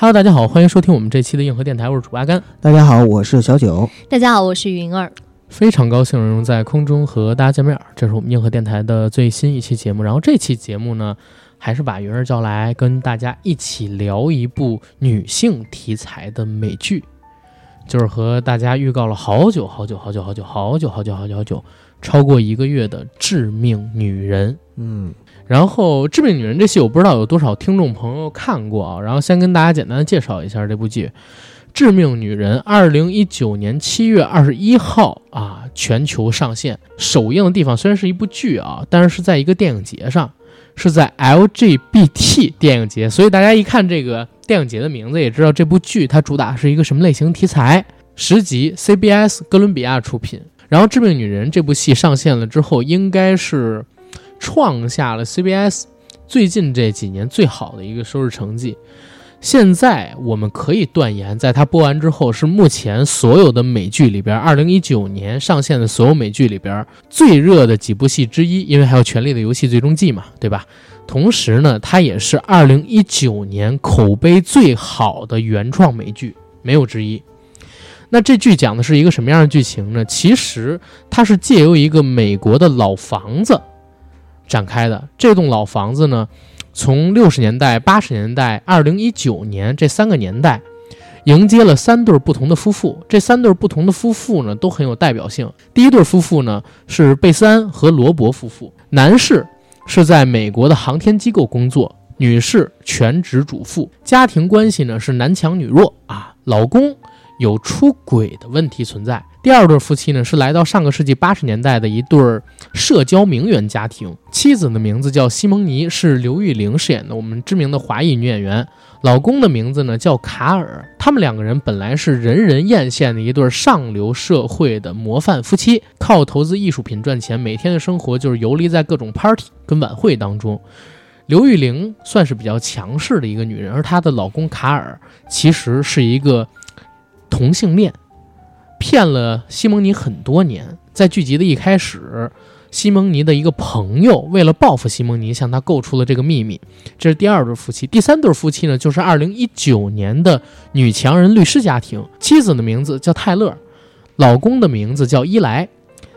Hello，大家好，欢迎收听我们这期的硬核电台，我是主阿甘。大家好，我是小九。大家好，我是云儿。非常高兴能在空中和大家见面，这是我们硬核电台的最新一期节目。然后这期节目呢，还是把云儿叫来跟大家一起聊一部女性题材的美剧，就是和大家预告了好久好久好久好久好久好久好久好久超过一个月的《致命女人》。嗯，然后《致命女人》这戏我不知道有多少听众朋友看过啊，然后先跟大家简单的介绍一下这部剧，《致命女人》二零一九年七月二十一号啊全球上线，首映的地方虽然是一部剧啊，但是是在一个电影节上，是在 LGBT 电影节，所以大家一看这个电影节的名字，也知道这部剧它主打是一个什么类型题材。十集，CBS 哥伦比亚出品。然后《致命女人》这部戏上线了之后，应该是。创下了 CBS 最近这几年最好的一个收视成绩。现在我们可以断言，在它播完之后，是目前所有的美剧里边，2019年上线的所有美剧里边最热的几部戏之一。因为还有《权力的游戏》最终季嘛，对吧？同时呢，它也是2019年口碑最好的原创美剧，没有之一。那这剧讲的是一个什么样的剧情呢？其实它是借由一个美国的老房子。展开的这栋老房子呢，从六十年代、八十年代、二零一九年这三个年代，迎接了三对不同的夫妇。这三对不同的夫妇呢，都很有代表性。第一对夫妇呢是贝斯安和罗伯夫妇，男士是在美国的航天机构工作，女士全职主妇，家庭关系呢是男强女弱啊，老公有出轨的问题存在。第二对夫妻呢，是来到上个世纪八十年代的一对社交名媛家庭。妻子的名字叫西蒙尼，是刘玉玲饰演的我们知名的华裔女演员。老公的名字呢叫卡尔。他们两个人本来是人人艳羡的一对上流社会的模范夫妻，靠投资艺术品赚钱，每天的生活就是游离在各种 party 跟晚会当中。刘玉玲算是比较强势的一个女人，而她的老公卡尔其实是一个同性恋。骗了西蒙尼很多年，在剧集的一开始，西蒙尼的一个朋友为了报复西蒙尼，向他供出了这个秘密。这是第二对夫妻，第三对夫妻呢，就是二零一九年的女强人律师家庭。妻子的名字叫泰勒，老公的名字叫伊莱。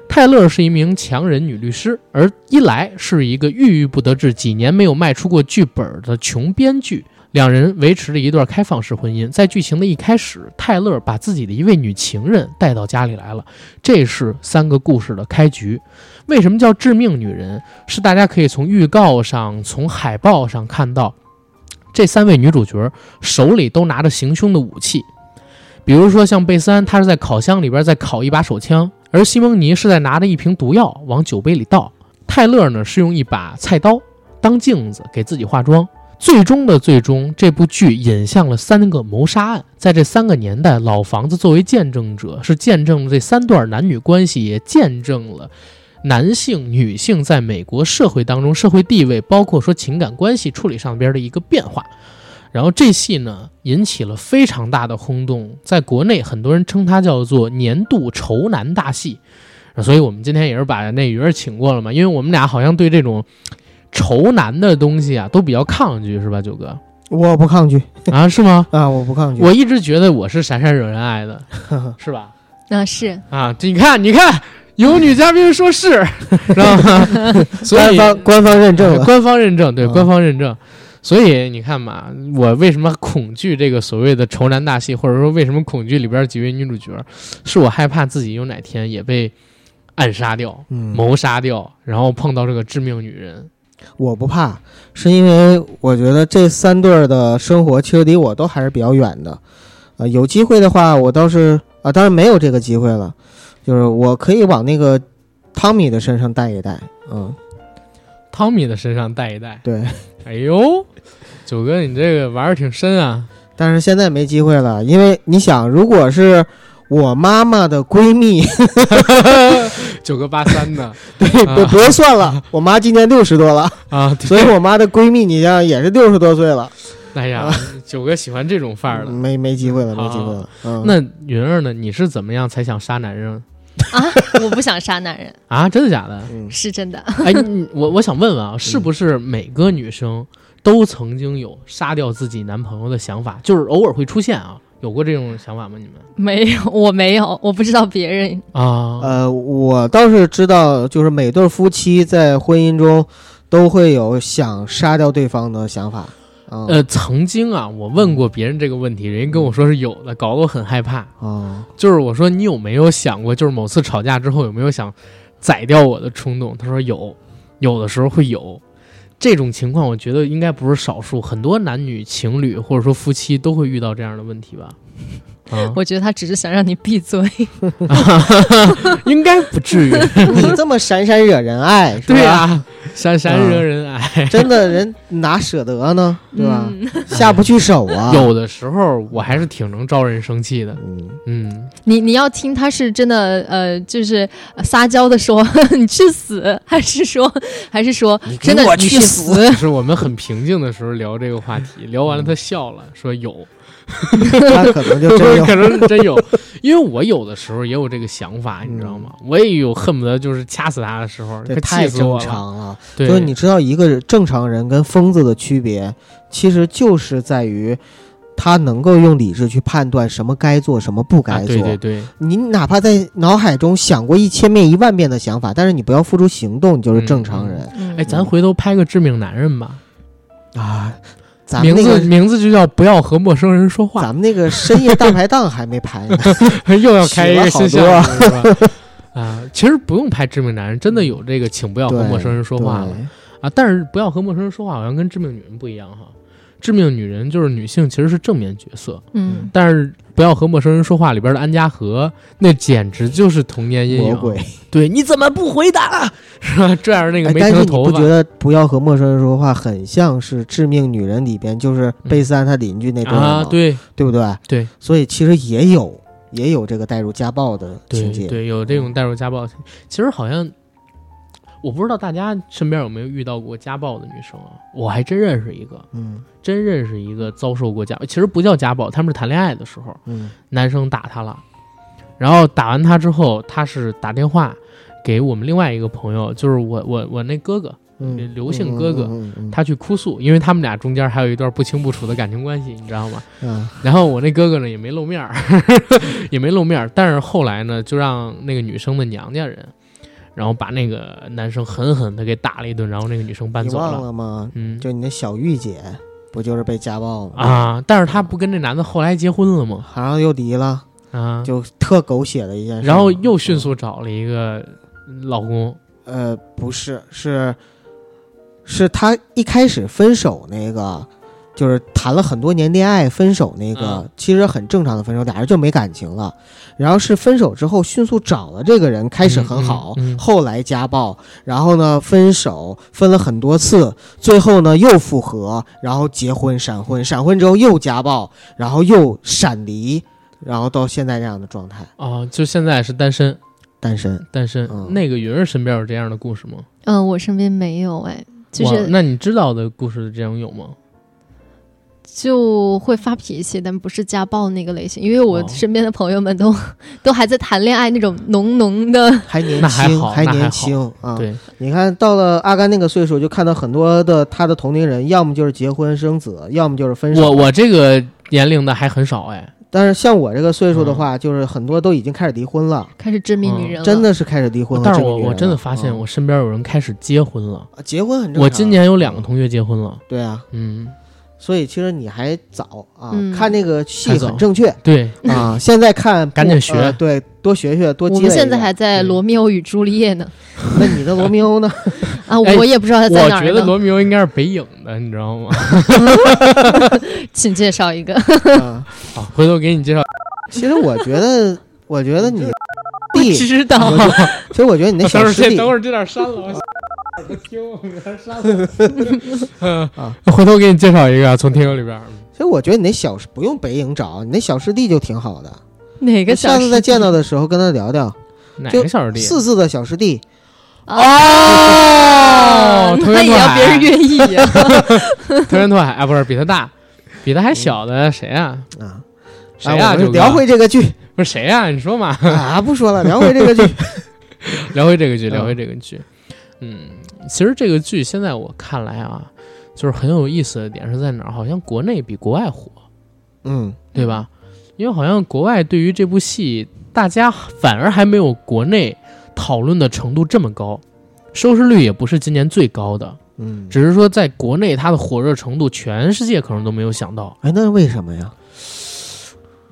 泰勒是一名强人女律师，而伊莱是一个郁郁不得志、几年没有卖出过剧本的穷编剧。两人维持着一段开放式婚姻。在剧情的一开始，泰勒把自己的一位女情人带到家里来了。这是三个故事的开局。为什么叫致命女人？是大家可以从预告上、从海报上看到，这三位女主角手里都拿着行凶的武器。比如说，像贝三，她，是在烤箱里边在烤一把手枪；而西蒙尼是在拿着一瓶毒药往酒杯里倒。泰勒呢，是用一把菜刀当镜子给自己化妆。最终的最终，这部剧引向了三个谋杀案。在这三个年代，老房子作为见证者，是见证了这三段男女关系，也见证了男性、女性在美国社会当中社会地位，包括说情感关系处理上边的一个变化。然后这戏呢，引起了非常大的轰动，在国内很多人称它叫做年度仇男大戏。所以我们今天也是把那鱼儿请过了嘛，因为我们俩好像对这种。仇男的东西啊，都比较抗拒，是吧，九哥？我不抗拒啊，是吗？啊，我不抗拒。我一直觉得我是闪闪惹人爱的，是吧？啊，是啊，你看，你看，有女嘉宾说是，知道吗？官方官方认证，官方认证，对，官方认证。所以你看嘛，我为什么恐惧这个所谓的仇男大戏，或者说为什么恐惧里边几位女主角，是我害怕自己有哪天也被暗杀掉、谋杀掉，然后碰到这个致命女人。我不怕，是因为我觉得这三对儿的生活其实离我都还是比较远的，呃，有机会的话，我倒是啊，当然没有这个机会了，就是我可以往那个汤米的身上带一带，嗯，汤米的身上带一带，对，哎呦，九哥你这个玩儿挺深啊，但是现在没机会了，因为你想，如果是。我妈妈的闺蜜 九个八三的，对，别别算了，我妈今年六十多了啊，所以我妈的闺蜜，你像也是六十多岁了。哎呀，九哥喜欢这种范儿的，没没机会了，没机会了。那云儿呢？你是怎么样才想杀男人？啊，我不想杀男人，啊，真的假的？嗯，是真的。哎，你我我想问问啊，是不是每个女生都曾经有杀掉自己男朋友的想法？就是偶尔会出现啊，有过这种想法吗？你们 没有，我没有，我不知道别人。啊？呃，我倒是知道，就是每对夫妻在婚姻中都会有想杀掉对方的想法。啊，呃，曾经啊，我问过别人这个问题，人家跟我说是有的，搞得我很害怕。嗯，就是我说你有没有想过，就是某次吵架之后有没有想宰掉我的冲动？他说有，有的时候会有。这种情况，我觉得应该不是少数，很多男女情侣或者说夫妻都会遇到这样的问题吧？啊，我觉得他只是想让你闭嘴。应该不至于。你这么闪闪惹人爱，是吧？对啊、闪闪惹人爱。真的人哪舍得呢？对吧？嗯下不去手啊。有的时候我还是挺能招人生气的。嗯，嗯，你你要听他是真的呃，就是呃撒娇的说 你去死，还是说还是说真的你去死？是我们很平静的时候聊这个话题，聊完了他笑了，说有，他可能就真有可能真有，因为我有的时候也有这个想法，你知道吗？我也有恨不得就是掐死他的时候，这太正。常了。对，就是你知道一个正常人跟疯子的区别，其实就是在于他能够用理智去判断什么该做，什么不啊，该做。对对对，你哪怕在脑海中想过一千遍、一万遍的想法，但是你不要付出行动，你就是正常人、嗯哎，咱回头拍个致命男人吧，啊。咱们名字那个，名字就叫不要和陌生人说话，咱们那个深夜大排档还没拍呢。又要开一个新项目是吧？啊，其实不用拍致命男人，真的有这个，请不要和对陌生人说话了对啊。但是不要和陌生人说话，好像跟致命女人不一样哈。致命女人就是女性，其实是正面角色，嗯，但是不要和陌生人说话里边的安家和，那简直就是童年阴影。魔鬼。对，你怎么不回答？是吧？拽着那个哎，没但是你不觉，得不要和陌生人说话，很像是《致命女人》里边就是贝斯安他邻居那段吗？啊？对对不对？对所以其实也有也有这个带入家暴的情节。对对，有这种带入家暴的情。其实好像我不知道大家身边有没有遇到过家暴的女生啊？我还真认识一个，嗯真认识一个遭受过家，其实不叫家暴，他们是谈恋爱的时候，嗯男生打她了，然后打完她之后，她是打电话给我们另外一个朋友，就是我我我那哥哥，嗯，刘姓哥哥他去哭诉，因为他们俩中间还有一段不清不楚的感情关系，你知道吗？嗯然后我那哥哥呢也没露面儿，也没露面儿，但是后来呢，就让那个女生的娘家人，然后把那个男生狠狠的给打了一顿，然后那个女生搬你忘走了。了吗？嗯就你那小玉姐，不就是被家暴吗？，啊，但是她不跟这男的后来结婚了吗？然后又离了，啊，就特狗血的一件事。然后又迅速找了一个老公。呃，不是，是是他一开始分手那个，就是谈了很多年恋爱分手那个，嗯。其实很正常的分手，俩人就没感情了。然后是分手之后迅速找了这个人，开始很好，嗯嗯嗯。后来家暴，然后呢分手，分了很多次，最后呢又复合，然后结婚闪婚，闪婚之后又家暴，然后又闪离，然后到现在这样的状态，啊，就现在是单身，单身。单身。嗯那个云儿身边有这样的故事吗？嗯，我身边没有哎，就哇是那你知道的故事这样有吗？就会发脾气，但不是家暴那个类型，因为我哦身边的朋友们都 都还在谈恋爱那种浓浓的，还年那还轻，年好那还好轻啊！对，你看到了阿甘那个岁数，就看到很多的他的同龄人，要么就是结婚生子，要么就是分手。我我这个年龄的还很少哎。但是像我这个岁数的嗯话，就是很多都已经开始离婚了，开始致命女嗯人了，真的是开始离婚了。但是我我真的发现，嗯我身边有人开始结婚了。啊结婚很正常。我今年有两个同学结婚了。对啊，嗯，所以其实你还早啊，嗯。看那个戏很正确对，啊。现在看赶紧学。呃对，多学学，多积我累我。们现在还在嗯罗密欧与朱丽叶呢，那你的罗密欧呢？啊，哎我也不知道他在哪儿我，觉得罗密欧应该是北影的，你知道吗？请介绍一个，啊，好，回头给你介绍。其实我觉得，我觉得你 弟，知道。其实我觉得你那小师弟。等会儿这点删了，听，我给他删了。嗯啊，回头给你介绍一个，从听友里边儿。其实我觉得你那小不用北影找，你那小师弟就挺好的。哪个小下次再见到的时候跟他聊聊，哪个小师弟？四字的小师弟，哦同那也要别人愿意呀，藤原拓海啊，不是比他大，比他还小的谁啊？啊，谁呀、啊我九哥们聊回这个剧不是谁呀、你说嘛？啊，不说了，聊回这个剧。聊回这个剧，嗯聊回这个剧。嗯，其实这个剧现在我看来啊，就是很有意思的点是在哪儿？好像国内比国外火，嗯对吧？因为好像国外对于这部戏，大家反而还没有国内讨论的程度这么高，收视率也不是今年最高的，嗯，只是说在国内它的火热程度，全世界可能都没有想到。哎，那是为什么呀？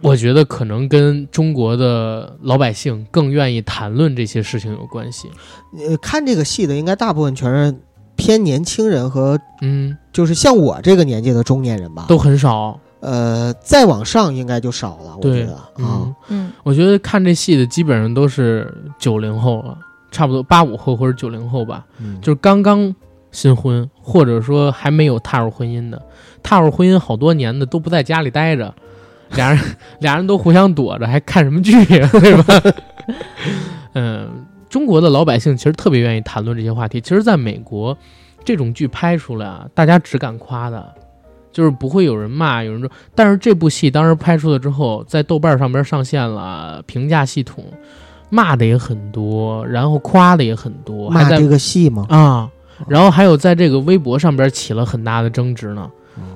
我觉得可能跟中国的老百姓更愿意谈论这些事情有关系。呃，看这个戏的应该大部分全是偏年轻人和嗯，就是像我这个年纪的中年人吧。都很少。呃，再往上应该就少了，我觉得啊嗯。，嗯我觉得看这戏的基本上都是九零后了，差不多八五后或者九零后吧，嗯就是刚刚新婚，或者说还没有踏入婚姻的，踏入婚姻好多年的都不在家里待着，俩人俩人都互相躲着，还看什么剧呀、对吧？嗯，中国的老百姓其实特别愿意谈论这些话题。其实，在美国，这种剧拍出来啊，大家只敢夸的，就是不会有人骂，有人说。但是这部戏当时拍出来之后，在豆瓣上边上线了评价系统，骂的也很多，然后夸的也很多，骂这个戏吗？啊，然后还有在这个微博上边起了很大的争执呢。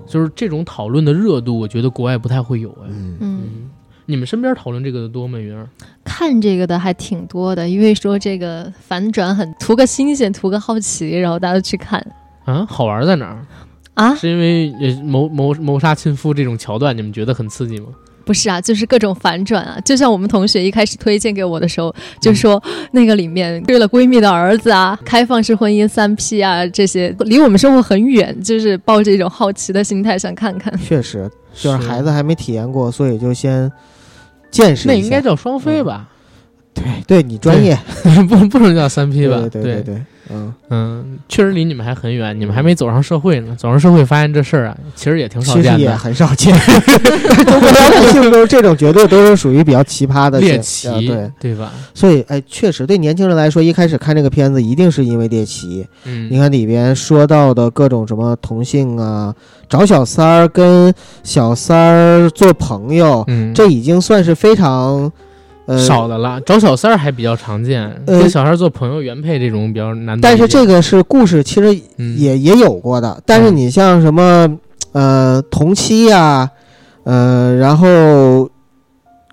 就是这种讨论的热度，我觉得国外不太会有哎。嗯你们身边讨论这个的多吗？云儿？看这个的还挺多的，因为说这个反转很图个新鲜，图个好奇，然后大家都去看啊，好玩在哪儿？啊。是因为呃谋谋谋杀亲夫这种桥段，你们觉得很刺激吗？不是啊，就是各种反转啊，就像我们同学一开始推荐给我的时候，就说那个里面对了闺蜜的儿子啊，开放式婚姻三 P 啊，这些离我们生活很远，就是抱着一种好奇的心态想看看。确实，就是孩子还没体验过，所以就先见识一下。那应该叫双飞吧？对，对你专业不不能叫三 P 吧？对对对对，嗯，嗯，确实离你们还很远，你们还没走上社会呢。走上社会发现这事儿啊，其实也挺少其实也见的，很少见。中国老百姓都是这种，绝对都是属于比较奇葩的猎现奇，啊对，吧？所以哎，确实对年轻人来说，一开始看这个片子一定是因为猎奇。嗯，你看里边说到的各种什么同性啊，找小三儿跟小三儿做朋友，嗯，这已经算是非常呃少的了。找小三儿还比较常见，呃跟小三儿做朋友原配这种比较难。但是这个是故事，其实嗯也、也有过的。但是你像什么呃同妻呀，呃，然后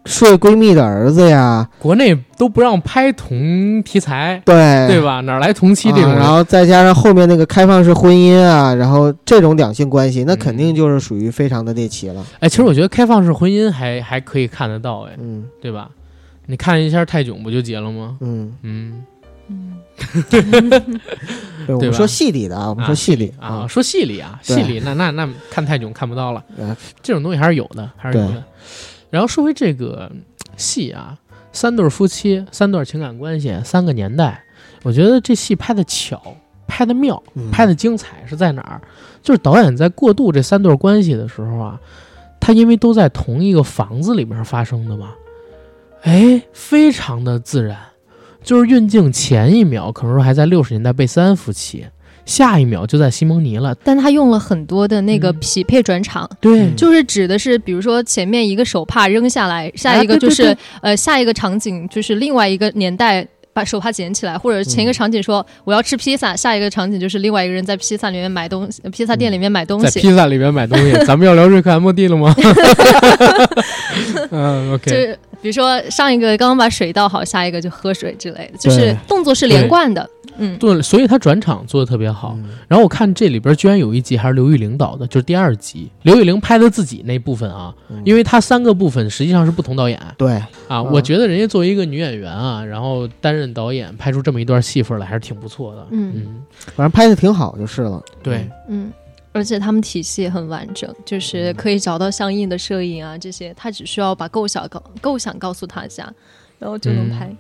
睡闺蜜的儿子呀，国内都不让拍同题材，对对吧？哪来同妻这种？啊然后再加上后面那个开放式婚姻啊，然后这种两性关系，那嗯肯定就是属于非常的猎奇了。哎，其实我觉得开放式婚姻还还可以看得到，哎，嗯对吧？你看一下泰囧不就结了吗？嗯，嗯，嗯，对，我们说戏里的啊，我们说戏里啊，，说戏里啊，戏里那那那看泰囧看不到了，啊。这种东西还是有的，还是有的。然后说回这个嗯戏啊，三对夫妻，三段情感关系，三个年代，我觉得这戏拍的巧，拍的妙，嗯。拍的精彩是在哪儿？就是导演在过渡这三对关系的时候啊，他因为都在同一个房子里面发生的嘛，哎，非常的自然。就是运镜前一秒可能说还在六十年代贝斯安夫妻，下一秒就在西蒙尼了。但他用了很多的那个嗯匹配转场，对嗯就是指的是，比如说前面一个手帕扔下来，下一个就是、呃下一个场景就是另外一个年代。把手帕捡起来，或者前一个场景说我要吃披萨，下一个场景就是另外一个人在披萨里面买东西，披萨店里面买东在西，披萨里面买东西，咱们要聊瑞克和莫蒂了吗？嗯就，OK，是比如说上一个刚刚把水倒好，下一个就喝水之类的，就是动作是连贯的。嗯，对，所以他转场做的特别好。嗯然后我看这里边居然有一集还是刘玉玲导的，就是第二集，刘玉玲拍的自己那部分啊，嗯因为她三个部分实际上是不同导演对，啊。嗯我觉得人家作为一个女演员啊，然后担任导演，拍出这么一段戏份来，还是挺不错的。嗯嗯，反正拍的挺好就是了。对，嗯，而且他们体系也很完整，就是可以找到相应的摄影啊这些，他只需要把构想告构想告诉大家，然后就能拍。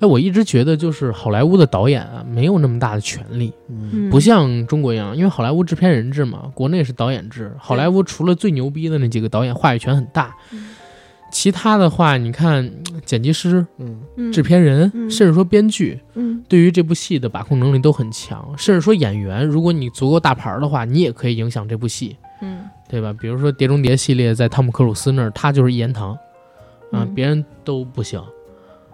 哎，我一直觉得就是好莱坞的导演啊，没有那么大的权利。嗯嗯，不像中国一样，因为好莱坞制片人制嘛，国内是导演制。好莱坞除了最牛逼的那几个导演，话语权很大，嗯其他的话，你看嗯剪辑师、嗯嗯制片人，嗯甚至说编剧，嗯对于这部戏的把控能力都很强。甚至说演员，如果你足够大牌儿的话，你也可以影响这部戏。嗯对吧？比如说《碟中谍》系列，在汤姆克鲁斯那儿，他就是一言堂啊，嗯别人都不行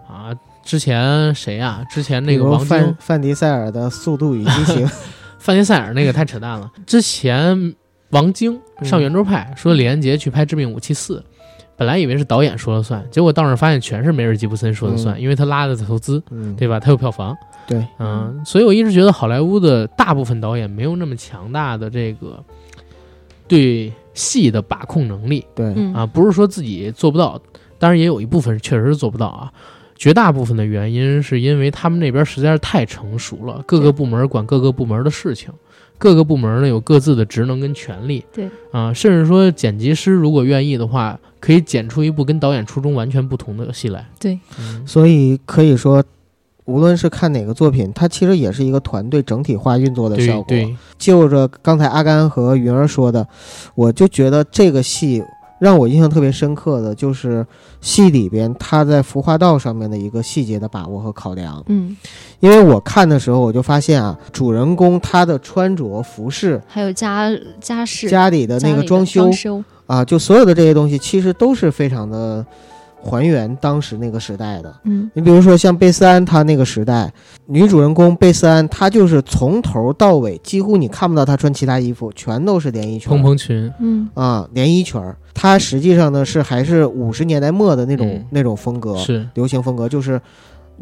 啊。之前谁呀、之前那个王晶范、范迪塞尔的《速度与激情》范迪塞尔那个太扯淡了。之前王晶上圆桌派说李连杰去拍《致命武器四》，本来以为是导演说了算，结果到那儿发现全是梅尔吉布森说了算，因为他拉的投资，嗯，对吧？他有票房。对，嗯，所以我一直觉得好莱坞的大部分导演没有那么强大的这个对戏的把控能力对，嗯啊，不是说自己做不到，当然也有一部分确实是做不到啊。绝大部分的原因是因为他们那边实在是太成熟了，各个部门管各个部门的事情，各个部门呢有各自的职能跟权利。对啊，甚至说剪辑师如果愿意的话，可以剪出一部跟导演初衷完全不同的戏来。对，嗯，所以可以说，无论是看哪个作品，它其实也是一个团队整体化运作的效果。对对，就着刚才阿甘和云儿说的，我就觉得这个戏让我印象特别深刻的就是戏里边他在服化道上面的一个细节的把握和考量。嗯，因为我看的时候，我就发现啊，主人公他的穿着、服饰、还有家家饰家里的那个装修装修，啊，就所有的这些东西，其实都是非常的还原当时那个时代的。嗯。你比如说像贝斯安她那个时代，女主人公贝斯安，她就是从头到尾几乎你看不到她穿其他衣服，全都是连衣裙蓬蓬裙，嗯。啊，连衣裙儿。她实际上呢是还是五十年代末的那种、嗯。那种风格，是。流行风格，就是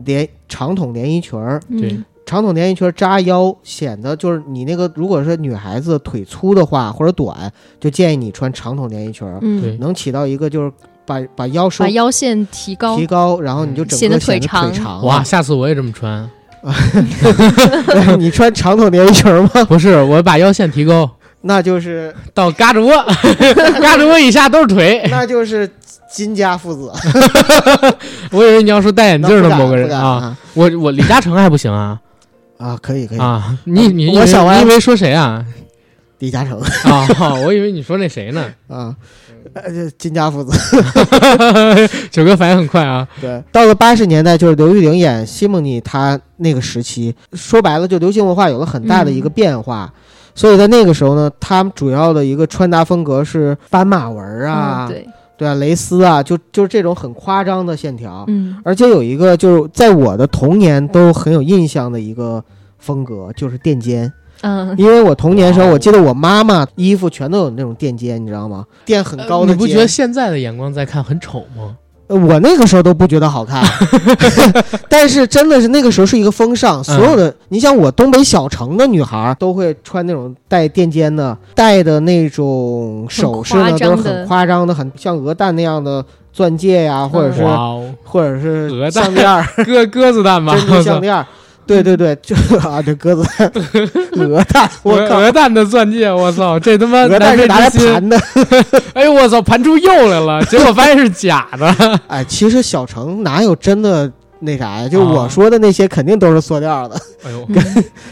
连长筒连衣裙儿，对。嗯长筒连衣裙儿扎腰，显得就是你那个如果是女孩子腿粗的话或者短，就建议你穿长筒连衣裙儿，嗯，对。能起到一个就是把把腰收把腰线提高提，高，然后你就整显得个显得腿腿长长。哇，，下次我也这么穿。你穿长筒连衣裙吗？不是，我把腰线提高那就是 到胳肢窝，胳肢窝以下都是腿。那就是金家父子。我以为你要说戴眼镜的某个人啊，啊我我李嘉诚还不行啊啊，可以可以，啊！你你我想完你以为说谁啊？李嘉诚啊，我以为你说那谁呢？啊，呃，这金家父子。九哥反应很快啊，对，到了八十年代，就是刘玉玲演西蒙尼，她那个时期，说白了，就流行文化有了很大的一个变化。所以在那个时候呢，他们主要的一个穿搭风格是斑马纹儿啊，嗯对，对啊，蕾丝啊，就就是这种很夸张的线条。嗯而且有一个就是在我的童年都很有印象的一个风格，就是垫肩。嗯因为我童年的时候，我记得我妈妈衣服全都有那种垫肩，你知道吗？垫很高的。呃你不觉得现在的眼光在看很丑吗？呃我那个时候都不觉得好看，但是真的是那个时候是一个风嗯尚，所有的、你像我东北小城的女孩都会穿那种带垫肩的，戴的那种首饰呢都是很夸张的，很像鹅蛋那样的钻戒呀、或者是、或者是鹅蛋项链儿、鸽鸽子蛋吧，珍珠项链儿。对对对，就 啊，这鸽子蛋、鹅蛋，我鹅靠，鹅蛋的钻戒，我操，这他妈鹅蛋是拿来盘的。哎呦我操，盘出釉来了，结果发现是假的。哎，其实小城哪有真的那啥呀？就啊我说的那些肯定都是塑料的。哎呦，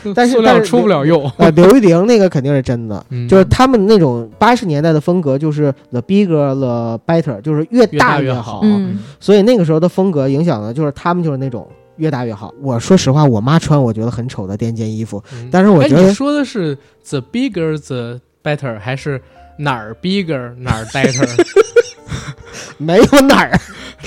嗯但是出不了釉，呃，刘玉玲那个肯定是真的，嗯就是他们那种八十年代的风格，就是 the bigger the better，就是越越大越越好嗯所以那个时候的风格影响的就是他们就是那种越大越好。我说实话，我妈穿我觉得很丑的垫肩衣服，嗯但是我觉得哎你说的是 the bigger the better 还是哪儿 bigger 哪儿 better 没有哪儿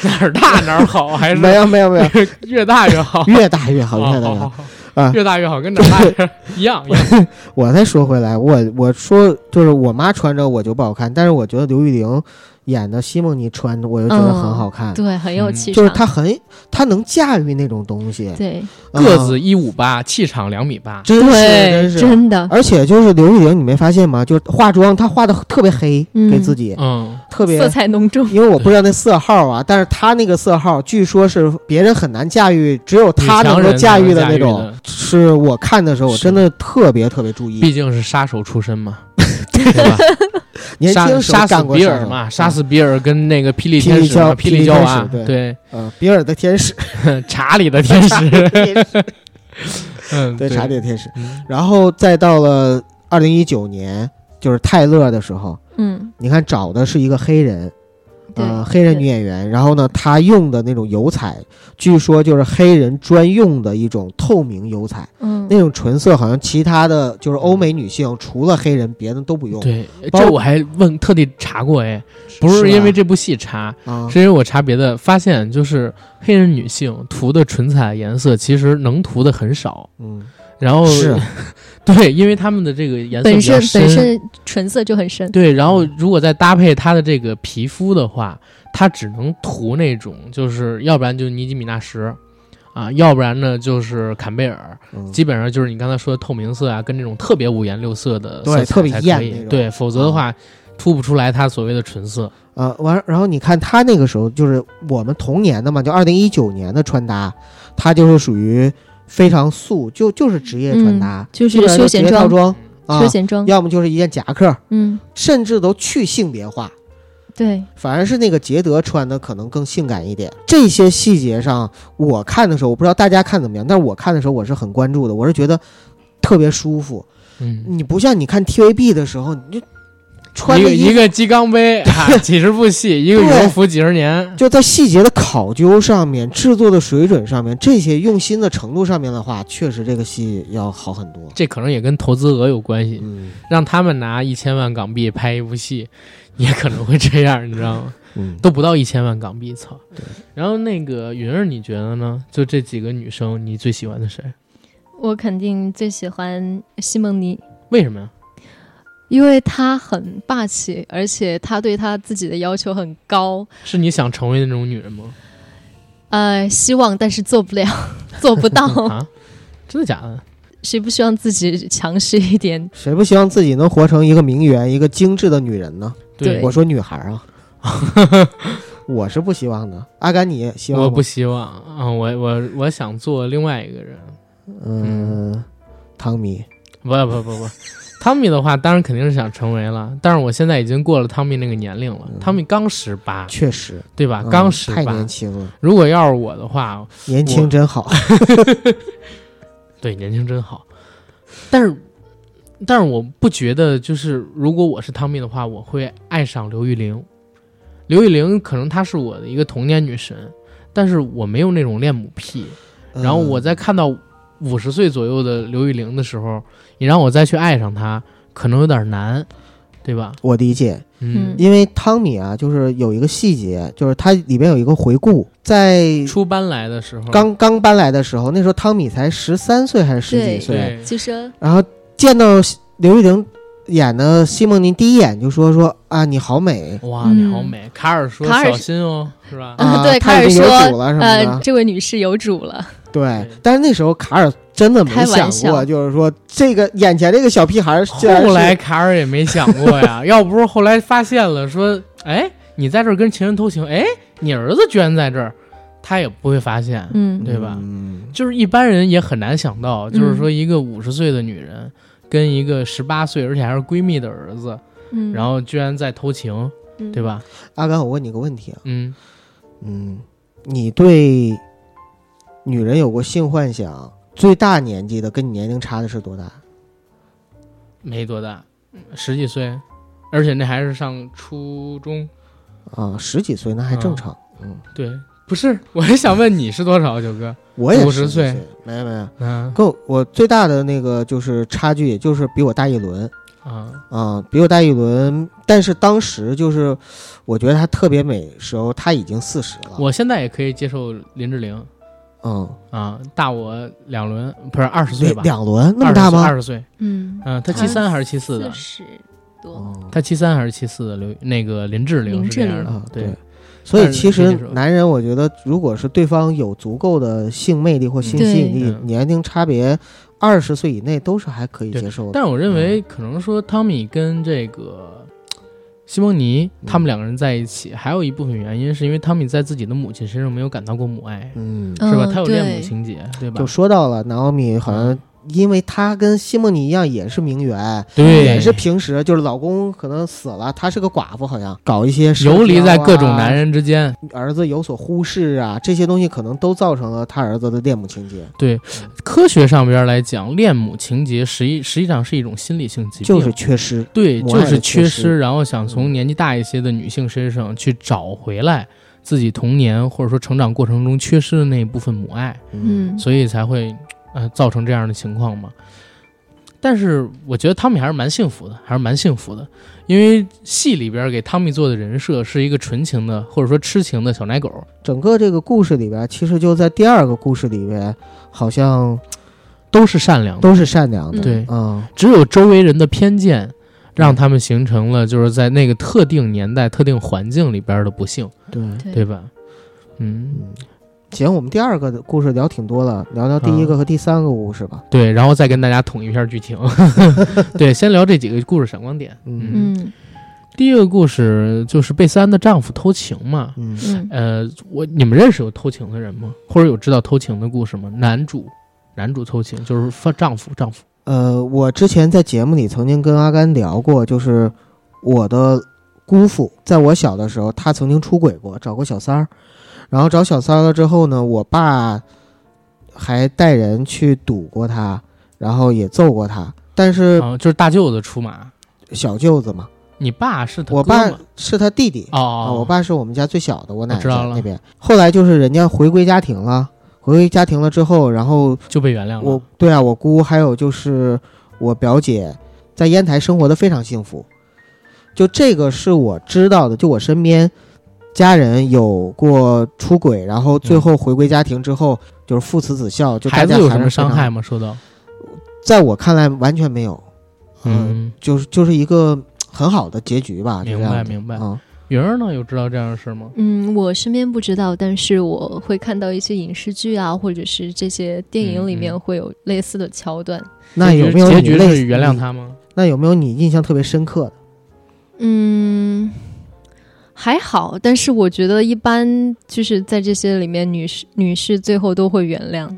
哪儿大哪儿好还是没有没有没有，越大越好？越大越好，越大越好。啊越大越好，跟哪儿大一 样一样。我再说回来，我我说就是我妈穿着我就不好看，但是我觉得刘玉玲演的西蒙尼穿的我就觉得很好看，对，很有嗯气场，就是他很他能驾驭那种东西，对。啊个子一五八，气场两米八。真是真对是。真的，而且就是刘玉玲，你没发现吗？就是化妆，她化的特别黑，嗯。给自己。嗯，特别色彩浓重，因为我不知道那色号啊，但是她那个色号，据说是别人很难驾驭，只有她能够驾驭的那种。是我看的时候，我真的特别特别注意。毕竟是杀手出身嘛，对吧？年杀轻时候杀死比尔嘛，杀死比尔跟那个霹雳霹雳天使霹雳娇娃天使对，嗯，比尔的天使，查理的天使，嗯，对，查理的天使。嗯。然后再到了二零一九年，就是泰勒的时候，嗯。你看找的是一个黑人，对呃，黑人女演员。然后呢，她用的那种油彩，据说就是黑人专用的一种透明油彩，嗯，那种唇色好像其他的就是欧美女性除了黑人，别的都不用。对，这我还问特地查过，哎，不是因为这部戏查，啊，是因为我查别的，发现就是黑人女性涂的唇彩颜色其实能涂的很少，嗯，然后是。对，因为他们的这个颜色本身本身唇色就很深。对，然后如果再搭配他的这个皮肤的话，他只能涂那种，就是要不然就是尼基米纳什，啊，要不然呢就是坎贝尔，嗯。基本上就是你刚才说的透明色啊，跟这种特别五颜六色的色彩对特别才可以艳那对，否则的话涂不出来他所谓的纯色。呃，完，然后你看他那个时候就是我们同年的嘛，就二零一九年的穿搭，他就是属于非常素，就就是职业穿搭，嗯就是休闲装装啊休，闲装，要么就是一件夹克，嗯，甚至都去性别化。对，反而是那个捷德穿的可能更性感一点。这些细节上，我看的时候，我不知道大家看怎么样，但是我看的时候我是很关注的，我是觉得特别舒服。嗯，你不像你看 TVB 的时候，你就穿一个的一个鸡缸杯啊，几十部戏，一个羽绒服几十年。就在细节的考究上面、制作的水准上面、这些用心的程度上面的话，确实这个戏要好很多。这可能也跟投资额有关系，嗯让他们拿一千万港币拍一部戏，也可能会这样，你知道吗？嗯，都不到一千万港币，操对！然后那个云儿，你觉得呢？就这几个女生，你最喜欢的谁？我肯定最喜欢西蒙尼，为什么呀？因为她很霸气，而且她对她自己的要求很高。是你想成为的那种女人吗？呃，希望但是做不了，做不到。啊，真的假的？谁不希望自己强势一点？谁不希望自己能活成一个名媛、一个精致的女人呢？对我说女孩啊，我是不希望的。阿甘，你希望？我不希望啊、我我我想做另外一个人。嗯，汤米，不不不不，汤米的话，当然肯定是想成为了，但是我现在已经过了汤米那个年龄了。嗯汤米刚十八，确实对吧？嗯刚十八太年。轻了，如果要是我的话，年轻真好。对，年轻真好。但是，但是我不觉得，就是如果我是汤米的话，我会爱上刘玉玲。刘玉玲可能她是我的一个童年女神，但是我没有那种恋母癖。然后我嗯在看到五十岁左右的刘玉玲的时候，你让我再去爱上她，可能有点难，对吧？我理解，嗯因为汤米啊，就是有一个细节，就是它里边有一个回顾，在初搬来的时候，刚刚搬来的时候，那时候汤米才十三岁还是十几岁，对其实然后见到刘玉玲演的西蒙尼，第一眼就说说啊，你好美哇，嗯你好美！卡尔说卡尔小心哦，是吧？啊对，卡尔说主了什么呃，这位女士有主了。对对，但是那时候卡尔真的没想过，就是说这个眼前这个小屁孩后来卡尔也没想过呀，要不是后来发现了，说，哎，你在这儿跟情人偷情，哎，你儿子居然在这儿，他也不会发现，嗯，对吧？嗯就是一般人也很难想到，嗯就是说一个五十岁的女人跟一个十八岁而且还是闺蜜的儿子，嗯，然后居然在偷情，嗯对？吧？阿甘，我问你个问题啊，嗯，嗯，你对女人有过性幻想，最大年纪的跟你年龄差的是多大？没多大，十几岁，而且那还是上初中。啊，十几岁那还正常。嗯，对，不是，我是想问你是多少，九哥？我也50 10岁岁，没有没有，嗯跟我我最大的那个就是差距，也就是比我大一轮啊，啊，比我大一轮。但是当时就是，我觉得她特别美时候，她已经四十了。我现在也可以接受林志玲嗯，啊，大我两轮，不是二十岁吧？两轮那么大吗？二十岁，嗯，嗯，他七三还是七四的？十多，哦他七三还是七四的？刘那个林志玲是这样的对。所以其实男人，我觉得如果是对方有足够的性魅力或性吸引力，年龄差别二十岁以内都是还可以接受的。但是我认为，可能说汤米跟这个西蒙尼他们两个人在一起，还有一部分原因是因为汤米在自己的母亲身上没有感到过母爱，嗯，是吧？嗯他有恋母情节，对吧就？说到了，南奥米好像因为她跟西蒙尼一样，也是名媛，对，也是平时就是老公可能死了，她是个寡妇，好像搞一些啊。游离在各种男，人之间。儿子有所忽视啊，这些东西可能都造成了他儿子的恋母情节，对，科学上边来讲，恋母情节实际实际上是一种心理性疾病，就是缺失。对，就是缺失，然后想从年纪大一些的女性身上去找回来自己童年或者说成长过程中缺失的那一部分母爱，嗯，所以才会呃造成这样的情况嘛。但是我觉得汤米还是蛮幸福的，还是蛮幸福的，因为戏里边给汤米做的人设是一个纯情的或者说痴情的小奶狗，整个这个故事里边，其实就在第二个故事里边，好像都是善良的，都是善良的。对，嗯，只有周围人的偏见，让他们形成了就是在那个特定年代、特定环境里边的不幸，对。对吧？嗯，嗯，行，我们第二个的故事聊挺多了，聊聊第一个和第三个故事吧。对，然后再跟大家统一一下剧情。对，先聊这几个故事闪光点。嗯嗯第一个故事就是贝斯安的丈夫偷情嘛。嗯嗯呃，我你们认识有偷情的人吗？或者有知道偷情的故事吗？男主，男主偷情就是夫丈夫，丈夫。呃，我之前在节目里曾经跟阿甘聊过，就是我的姑父，在我小的时候，他曾经出轨过，找过小三儿，然后找小三儿了之后呢，我爸还带人去堵过他，然后也揍过他，但是啊，就是大舅子出马。小舅子嘛，你爸是他我爸是他弟弟哦啊，哦，我爸是我们家最小的，我奶奶知道了那边。后来就是人家回归家庭了，回归家庭了之后，然后就被原谅了。我对啊，我姑还有就是我表姐在烟台生活的非常幸福，就这个是我知道的，就我身边家人有过出轨，然后最后回归家庭之后、就是父慈子孝，就大孩子家有什么伤害吗？受到？在我看来完全没有，嗯，嗯，就是就是一个很好的结局吧，明白明白。啊，云儿呢？有知道这样的事吗？嗯，我身边不知道，但是我会看到一些影视剧啊，或者是这些电影里面会有类似的桥段。那有没有结局是原谅？他吗？那有没有你印象特别深刻的？嗯，还好，但是我觉得一般就是在这些里面，女士女士最后都会原谅，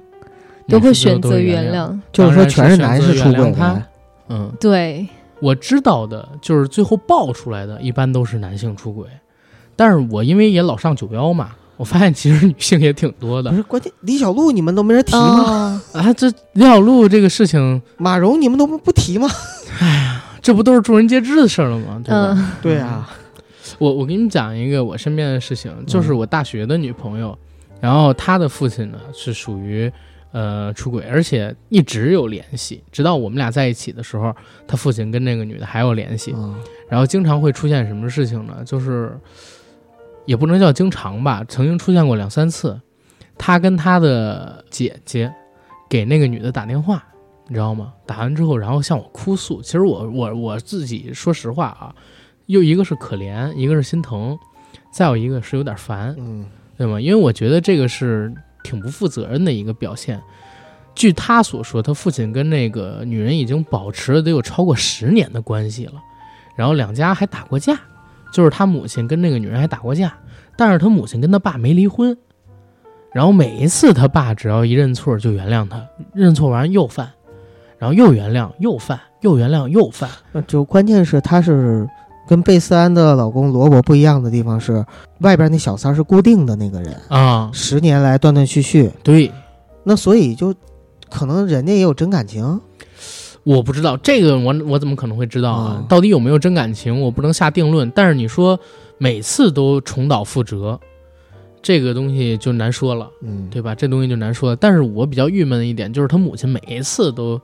都会选择原谅。就是说全是男士出轨他，嗯，对，我知道的就是最后爆出来的，一般都是男性出轨。但是我因为也老上九幺嘛，我发现其实女性也挺多的不是关键，李小璐你们都没人提吗？哦，啊。这李小璐这个事情，马蓉你们都不不提吗？哎呀这不都是众人皆知的事儿了吗？对吧？嗯对啊，我我给你讲一个我身边的事情，就是我大学的女朋友，然后她的父亲呢是属于呃出轨，而且一直有联系，直到我们俩在一起的时候，她父亲跟那个女的还有联系，嗯然后经常会出现什么事情呢？就是也不能叫经常吧，曾经出现过两三次，他跟他的姐姐给那个女的打电话，你知道吗？打完之后，然后向我哭诉。其实我我我自己说实话啊，又一个是可怜，一个是心疼，再有一个是有点烦，嗯对吗？因为我觉得这个是挺不负责任的一个表现。据他所说，他父亲跟那个女人已经保持了得有超过十年的关系了，然后两家还打过架，就是他母亲跟那个女人还打过架，但是他母亲跟他爸没离婚。然后每一次他爸只要一认错就原谅他，认错完又犯，然后又原谅又犯，又原谅又犯。就关键是他是跟贝斯安的老公罗伯不一样的地方是，外边那小三儿是固定的那个人，啊，十年来断断续续，对，那所以就可能人家也有真感情。我不知道这个我我怎么可能会知道啊？嗯到底有没有真感情，我不能下定论。但是你说每次都重蹈覆辙，这个东西就难说了，嗯，对吧？这东西就难说了。但是我比较郁闷的一点就是他母亲每一次都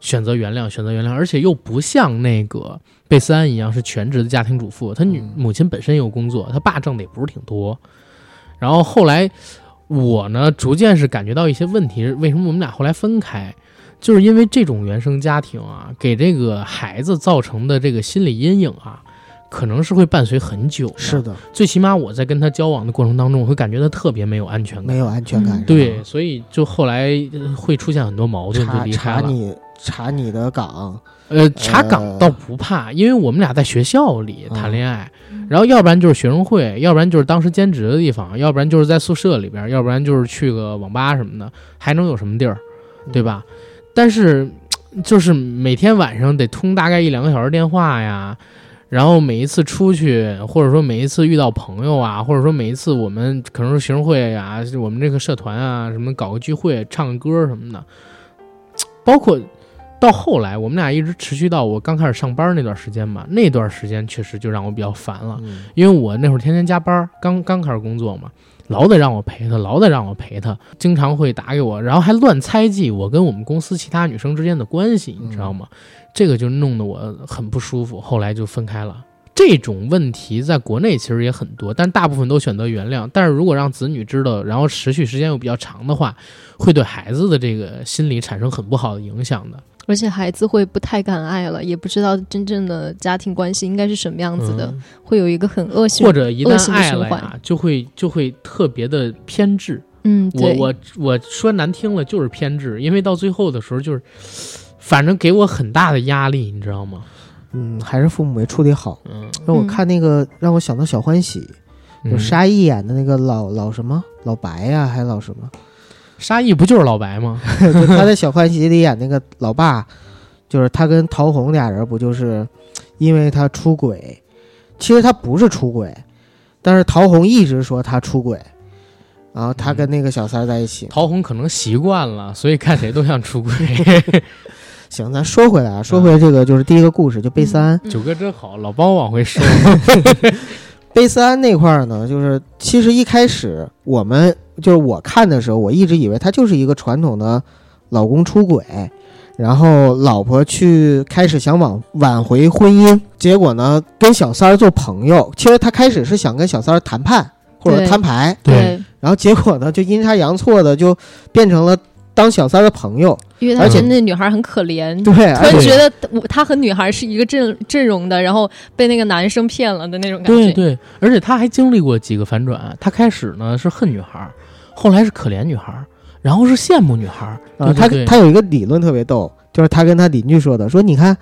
选择原谅，选择原谅，而且又不像那个贝斯安一样是全职的家庭主妇，她女嗯母亲本身也有工作，她爸挣的也不是挺多。然后后来我呢，逐渐是感觉到一些问题，为什么我们俩后来分开？就是因为这种原生家庭啊，给这个孩子造成的这个心理阴影啊，可能是会伴随很久的。是的，最起码我在跟他交往的过程当中，我会感觉他特别没有安全感。没有安全感。对，，所以就后来呃会出现很多矛盾，就离开了。查你查你的岗，呃，查岗呃倒不怕，因为我们俩在学校里嗯谈恋爱，然后要不然就是学生会，要不然就是当时兼职的地方，要不然就是在宿舍里边，要不然就是去个网吧什么的，还能有什么地儿，对吧？但是就是每天晚上得通大概一两个小时电话呀。然后每一次出去，或者说每一次遇到朋友啊，或者说每一次我们可能是学生会呀，我们这个社团啊，什么搞个聚会、唱个歌什么的，包括到后来，我们俩一直持续到我刚开始上班那段时间吧。那段时间确实就让我比较烦了，嗯因为我那会儿天天加班，刚刚开始工作嘛，老得让我陪他，老得让我陪他，经常会打给我，然后还乱猜忌我跟我们公司其他女生之间的关系，你知道吗？这个就弄得我很不舒服，后来就分开了。这种问题在国内其实也很多，但大部分都选择原谅。但是如果让子女知道，然后持续时间又比较长的话，会对孩子的这个心理产生很不好的影响的。而且孩子会不太敢爱了，也不知道真正的家庭关系应该是什么样子的，嗯会有一个很恶性或者一恶旦爱了呀，就会就会特别的偏执。嗯，我，我我说难听了就是偏执，因为到最后的时候就是，反正给我很大的压力，你知道吗？嗯，还是父母没处理好。嗯，让我嗯看那个，让我想到小欢喜，就嗯沙溢演的那个老老什么老白呀、还老什么？沙溢不就是老白吗？就他在小欢喜里演那个老爸，就是他跟陶虹俩人不就是因为他出轨，其实他不是出轨，但是陶虹一直说他出轨，然后他跟那个小三在一起。陶虹可能习惯了，所以看谁都像出轨。行，咱说回来啊，说回来这个就是第一个故事，就贝斯安。嗯九哥真好，老帮我往回收。贝斯安那块儿呢，就是其实一开始我们就是我看的时候，我一直以为他就是一个传统的老公出轨，然后老婆去开始想挽挽回婚姻，结果呢跟小三儿做朋友。其实他开始是想跟小三儿谈判或者摊牌，对，然后结果呢就阴差阳错的就变成了当小三儿的朋友。因为他而且觉得那女孩很可怜，对，突然觉得我他和女孩是一个阵阵容的，然后被那个男生骗了的那种感觉。对对，而且他还经历过几个反转。他开始呢是恨女孩，后来是可怜女孩，然后是羡慕女孩。他他有一个理论特别逗，就是他跟他邻居说的，说你看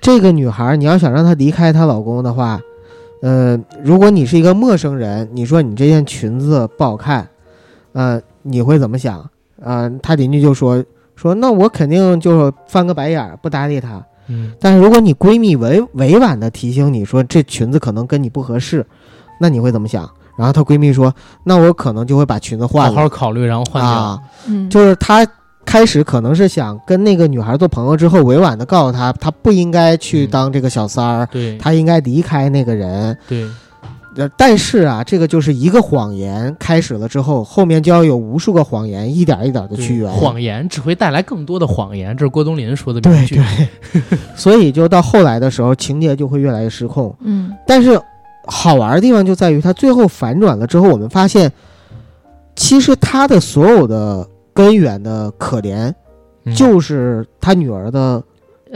这个女孩，你要想让她离开她老公的话，呃，如果你是一个陌生人，你说你这件裙子不好看，呃，你会怎么想？啊、他邻居就说说那我肯定就翻个白眼儿不搭理她。嗯，但是如果你闺蜜委委婉的提醒你说这裙子可能跟你不合适，那你会怎么想？然后她闺蜜说，那我可能就会把裙子换好了。好考虑，然后换掉。啊，嗯，就是她开始可能是想跟那个女孩做朋友之后，委婉的告诉她，她不应该去嗯当这个小三儿，对她应该离开那个人。对，呃，但是啊，这个就是一个谎言开始了之后，后面就要有无数个谎言一点一点的对去圆。谎言只会带来更多的谎言，这是郭冬临说的对名句。所以就到后来的时候，情节就会越来越失控。嗯但是好玩的地方就在于，他最后反转了之后，我们发现，其实他的所有的根源的可怜，嗯就是他女儿的呃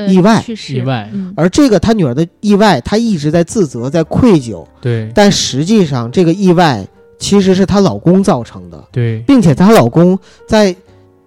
意外意外嗯而这个他女儿的意外，她一直在自责，在愧疚，对但实际上这个意外其实是她老公造成的，对，并且她老公在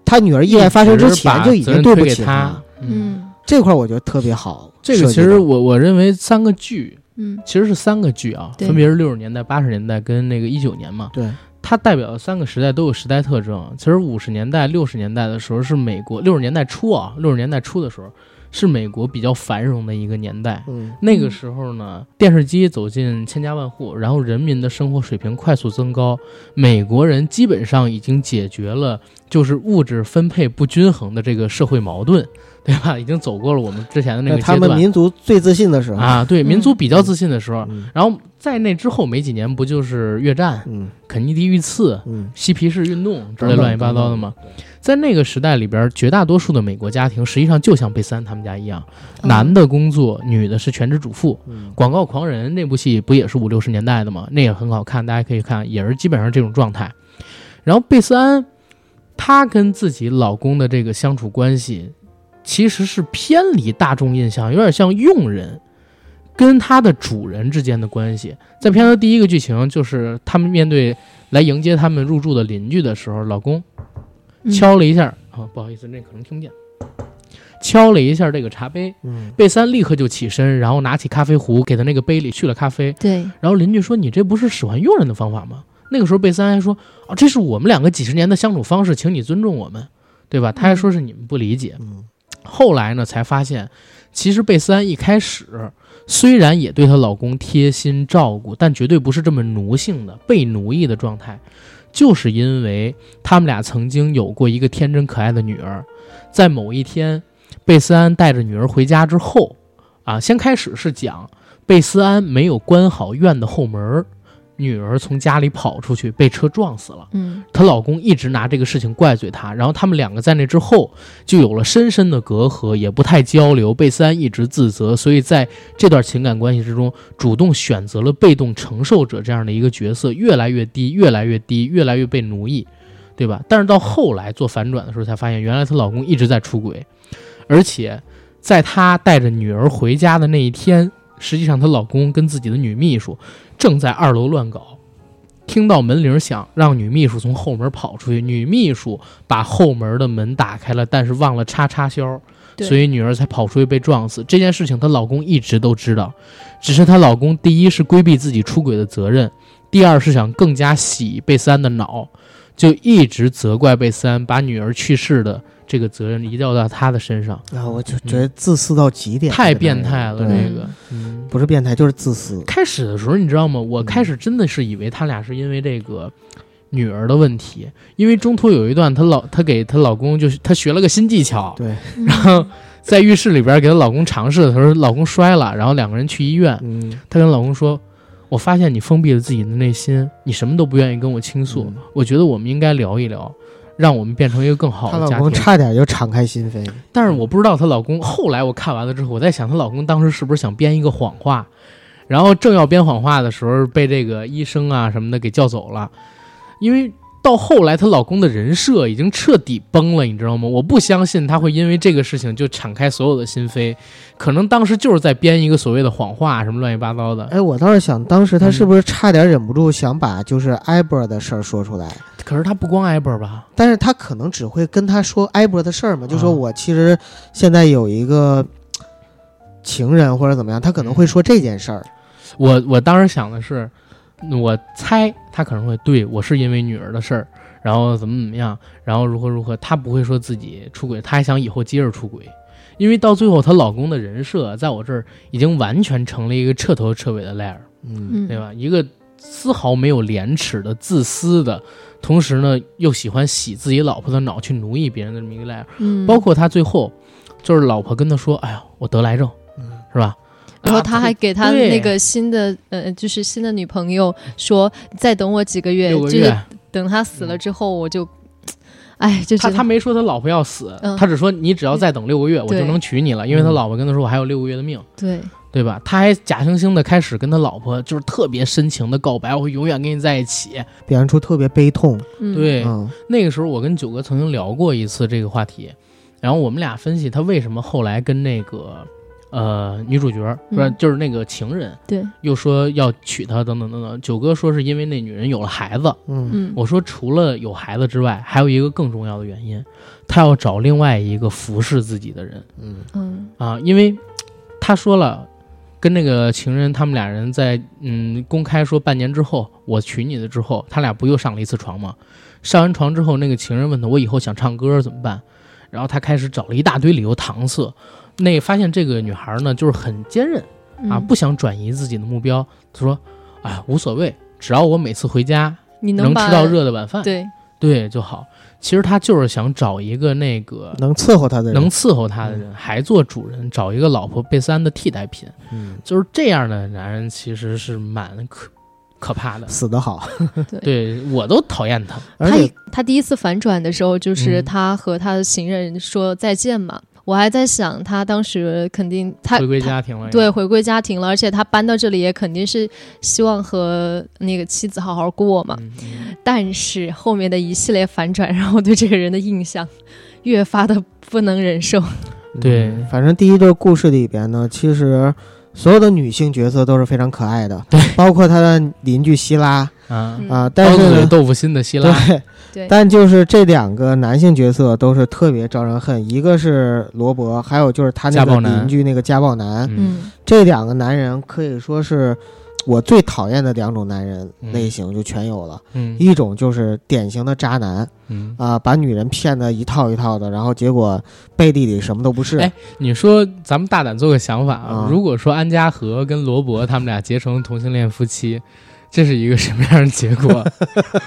她女儿意外发生之前就已经对不起她。。嗯，嗯这块我觉得特别好。这个其实我我认为三个剧嗯其实是三个剧啊，分别是六十年代、八十年代跟那个一九年嘛。对它代表的三个时代都有时代特征。其实五十年代、六十年代的时候是美国，六十年代初啊，六十年代初的时候是美国比较繁荣的一个年代。嗯那个时候呢，电视机走进千家万户，然后人民的生活水平快速增高，美国人基本上已经解决了就是物质分配不均衡的这个社会矛盾，对吧？已经走过了我们之前的那个阶段他们民族最自信的时候，啊，对，嗯民族比较自信的时候。嗯然后在那之后没几年，不就是越战、嗯肯尼迪遇刺、嗯，嬉皮士运动之类乱七八糟的吗？在那个时代里边，绝大多数的美国家庭实际上就像贝斯安他们家一样，嗯男的工作，女的是全职主妇。嗯广告狂人那部戏不也是五六十年代的吗？那也很好看，大家可以看，也是基本上这种状态。然后贝斯安，她跟自己老公的这个相处关系，其实是偏离大众印象，有点像佣人跟他的主人之间的关系。在片头第一个剧情就是他们面对来迎接他们入住的邻居的时候，老公嗯敲了一下，啊，不好意思，那可能听不见，敲了一下这个茶杯。嗯贝三立刻就起身，然后拿起咖啡壶，给他那个杯里续了咖啡。对，然后邻居说：“你这不是使唤佣人的方法吗？”那个时候贝三还说：“啊，这是我们两个几十年的相处方式，请你尊重我们。”对吧？他还说是你们不理解。嗯后来呢，才发现，其实贝斯安一开始虽然也对她老公贴心照顾，但绝对不是这么奴性的、被奴役的状态，就是因为他们俩曾经有过一个天真可爱的女儿，在某一天，贝斯安带着女儿回家之后，啊，先开始是讲贝斯安没有关好院的后门儿，女儿从家里跑出去被车撞死了。嗯她老公一直拿这个事情怪罪她，然后他们两个在那之后就有了深深的隔阂，也不太交流。贝斯安一直自责，所以在这段情感关系之中，主动选择了被动承受者这样的一个角色，越来越低，越来越低，越来越被奴役，对吧？但是到后来做反转的时候，才发现原来她老公一直在出轨，而且在她带着女儿回家的那一天，实际上她老公跟自己的女秘书正在二楼乱搞。听到门铃响，让女秘书从后门跑出去。女秘书把后门的门打开了，但是忘了插插销，对所以女儿才跑出去被撞死。这件事情她老公一直都知道，只是她老公第一是规避自己出轨的责任，第二是想更加洗贝斯安的脑，就一直责怪贝斯安把女儿去世的这个责任移掉到他的身上，啊，我就觉得自私到极点，太变态了。这个，嗯。不是变态就是自私。开始的时候，你知道吗？我开始真的是以为他俩是因为这个女儿的问题，因为中途有一段，她老她给她老公就是她学了个新技巧，对，然后在浴室里边给她老公尝试的时候，老公摔了，然后两个人去医院，嗯，她跟老公说：“我发现你封闭了自己的内心，你什么都不愿意跟我倾诉，嗯我觉得我们应该聊一聊。”让我们变成一个更好她老公的家庭。差点就敞开心扉。但是我不知道她老公后来我看完了之后，我在想她老公当时是不是想编一个谎话，然后正要编谎话的时候被这个医生啊什么的给叫走了，因为到后来她老公的人设已经彻底崩了，你知道吗？我不相信他会因为这个事情就敞开所有的心扉，可能当时就是在编一个所谓的谎话什么乱七八糟的。哎，我倒是想，当时她是不是差点忍不住想把就是艾博的事儿说出来？可是她不光挨本吧？但是她可能只会跟他说艾博的事儿嘛，就说啊我其实现在有一个情人或者怎么样，她可能会说这件事儿。我我当时想的是，我猜他可能会对我是因为女儿的事儿，然后怎么怎么样，然后如何如何，他不会说自己出轨，他还想以后接着出轨，因为到最后她老公的人设在我这儿已经完全成了一个彻头彻尾的 liar，嗯嗯，对吧？一个丝毫没有廉耻的、自私的，同时呢又喜欢洗自己老婆的脑去奴役别人的这么一个 liar，嗯，包括他最后就是老婆跟他说：“哎呀，我得癌症，嗯。是吧？”然后啊他还给他那个新的呃，就是新的女朋友说，再等我几个月，就是等他死了之后，我就，哎，就他他没说他老婆要死，嗯他只说你只要再等六个月，我就能娶你了，因为他老婆跟他说我还有六个月的命，对，对吧？他还假惺惺的开始跟他老婆就是特别深情的告白，我会永远跟你在一起。表现出特别悲痛。嗯，对，嗯那个时候我跟九哥曾经聊过一次这个话题，然后我们俩分析他为什么后来跟那个呃女主角不是、嗯就是那个情人对，又说要娶她等等等等。九哥说是因为那女人有了孩子，嗯嗯，我说除了有孩子之外，还有一个更重要的原因，他要找另外一个服侍自己的人嗯嗯啊，因为他说了。跟那个情人，他们俩人在嗯公开说半年之后我娶你的之后，他俩不又上了一次床吗？上完床之后，那个情人问他：“我以后想唱歌怎么办？”然后他开始找了一大堆理由搪塞。那发现这个女孩呢，就是很坚韧啊，嗯不想转移自己的目标。她说：“哎，无所谓，只要我每次回家你能吃到热的晚饭，对，对就好。其实他就是想找一个那个能伺候他的人，能伺候他的人，还做主人，找一个老婆贝斯安的替代品。嗯就是这样的男人，其实是蛮可可怕的。死得好，对我都讨厌他。他而且他第一次反转的时候，就是嗯他和他的情人说再见嘛。我还在想，他当时肯定他回归家庭了，对，回归家庭了，而且他搬到这里也肯定是希望和那个妻子好好过嘛。嗯嗯但是后面的一系列反转，让我对这个人的印象越发的不能忍受。对嗯反正第一个故事里边呢，其实所有的女性角色都是非常可爱的，对，包括他的邻居希拉啊，嗯。啊，但是呢豆腐心的希拉，对，对，但就是这两个男性角色都是特别招人恨，一个是罗伯，还有就是他那个邻居那个家暴男，嗯嗯。这两个男人可以说是我最讨厌的两种男人嗯类型就全有了，嗯一种就是典型的渣男嗯，啊、把女人骗得一套一套的，然后结果背地里什么都不是。哎你说咱们大胆做个想法啊啊，如果说安家和跟罗伯他们俩结成同性恋夫妻，这是一个什么样的结果？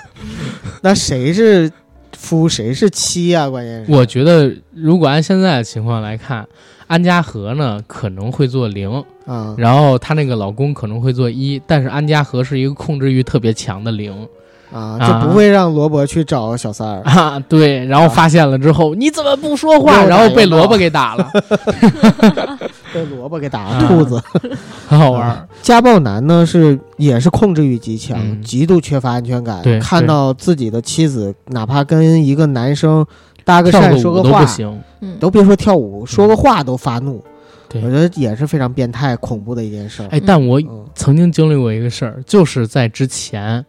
那谁是夫谁是妻啊？关键是我觉得如果按现在的情况来看，安家和呢可能会做零，啊，然后她那个老公可能会做一，但是安家和是一个控制欲特别强的零啊，啊就不会让萝卜去找小三儿。啊，对，然后发现了之后，你怎么不说话？然后被萝卜给打了，被萝卜给打啊了兔子。很 好玩儿。家暴男呢是也是控制欲极强，嗯极度缺乏安全感。对看到自己的妻子，哪怕跟一个男生搭个讪、说个话都不，行，嗯，都别说跳舞，说个话都发怒。对我觉得也是非常变态、恐怖的一件事儿。哎，但我嗯曾经经历过一个事儿，就是在之前，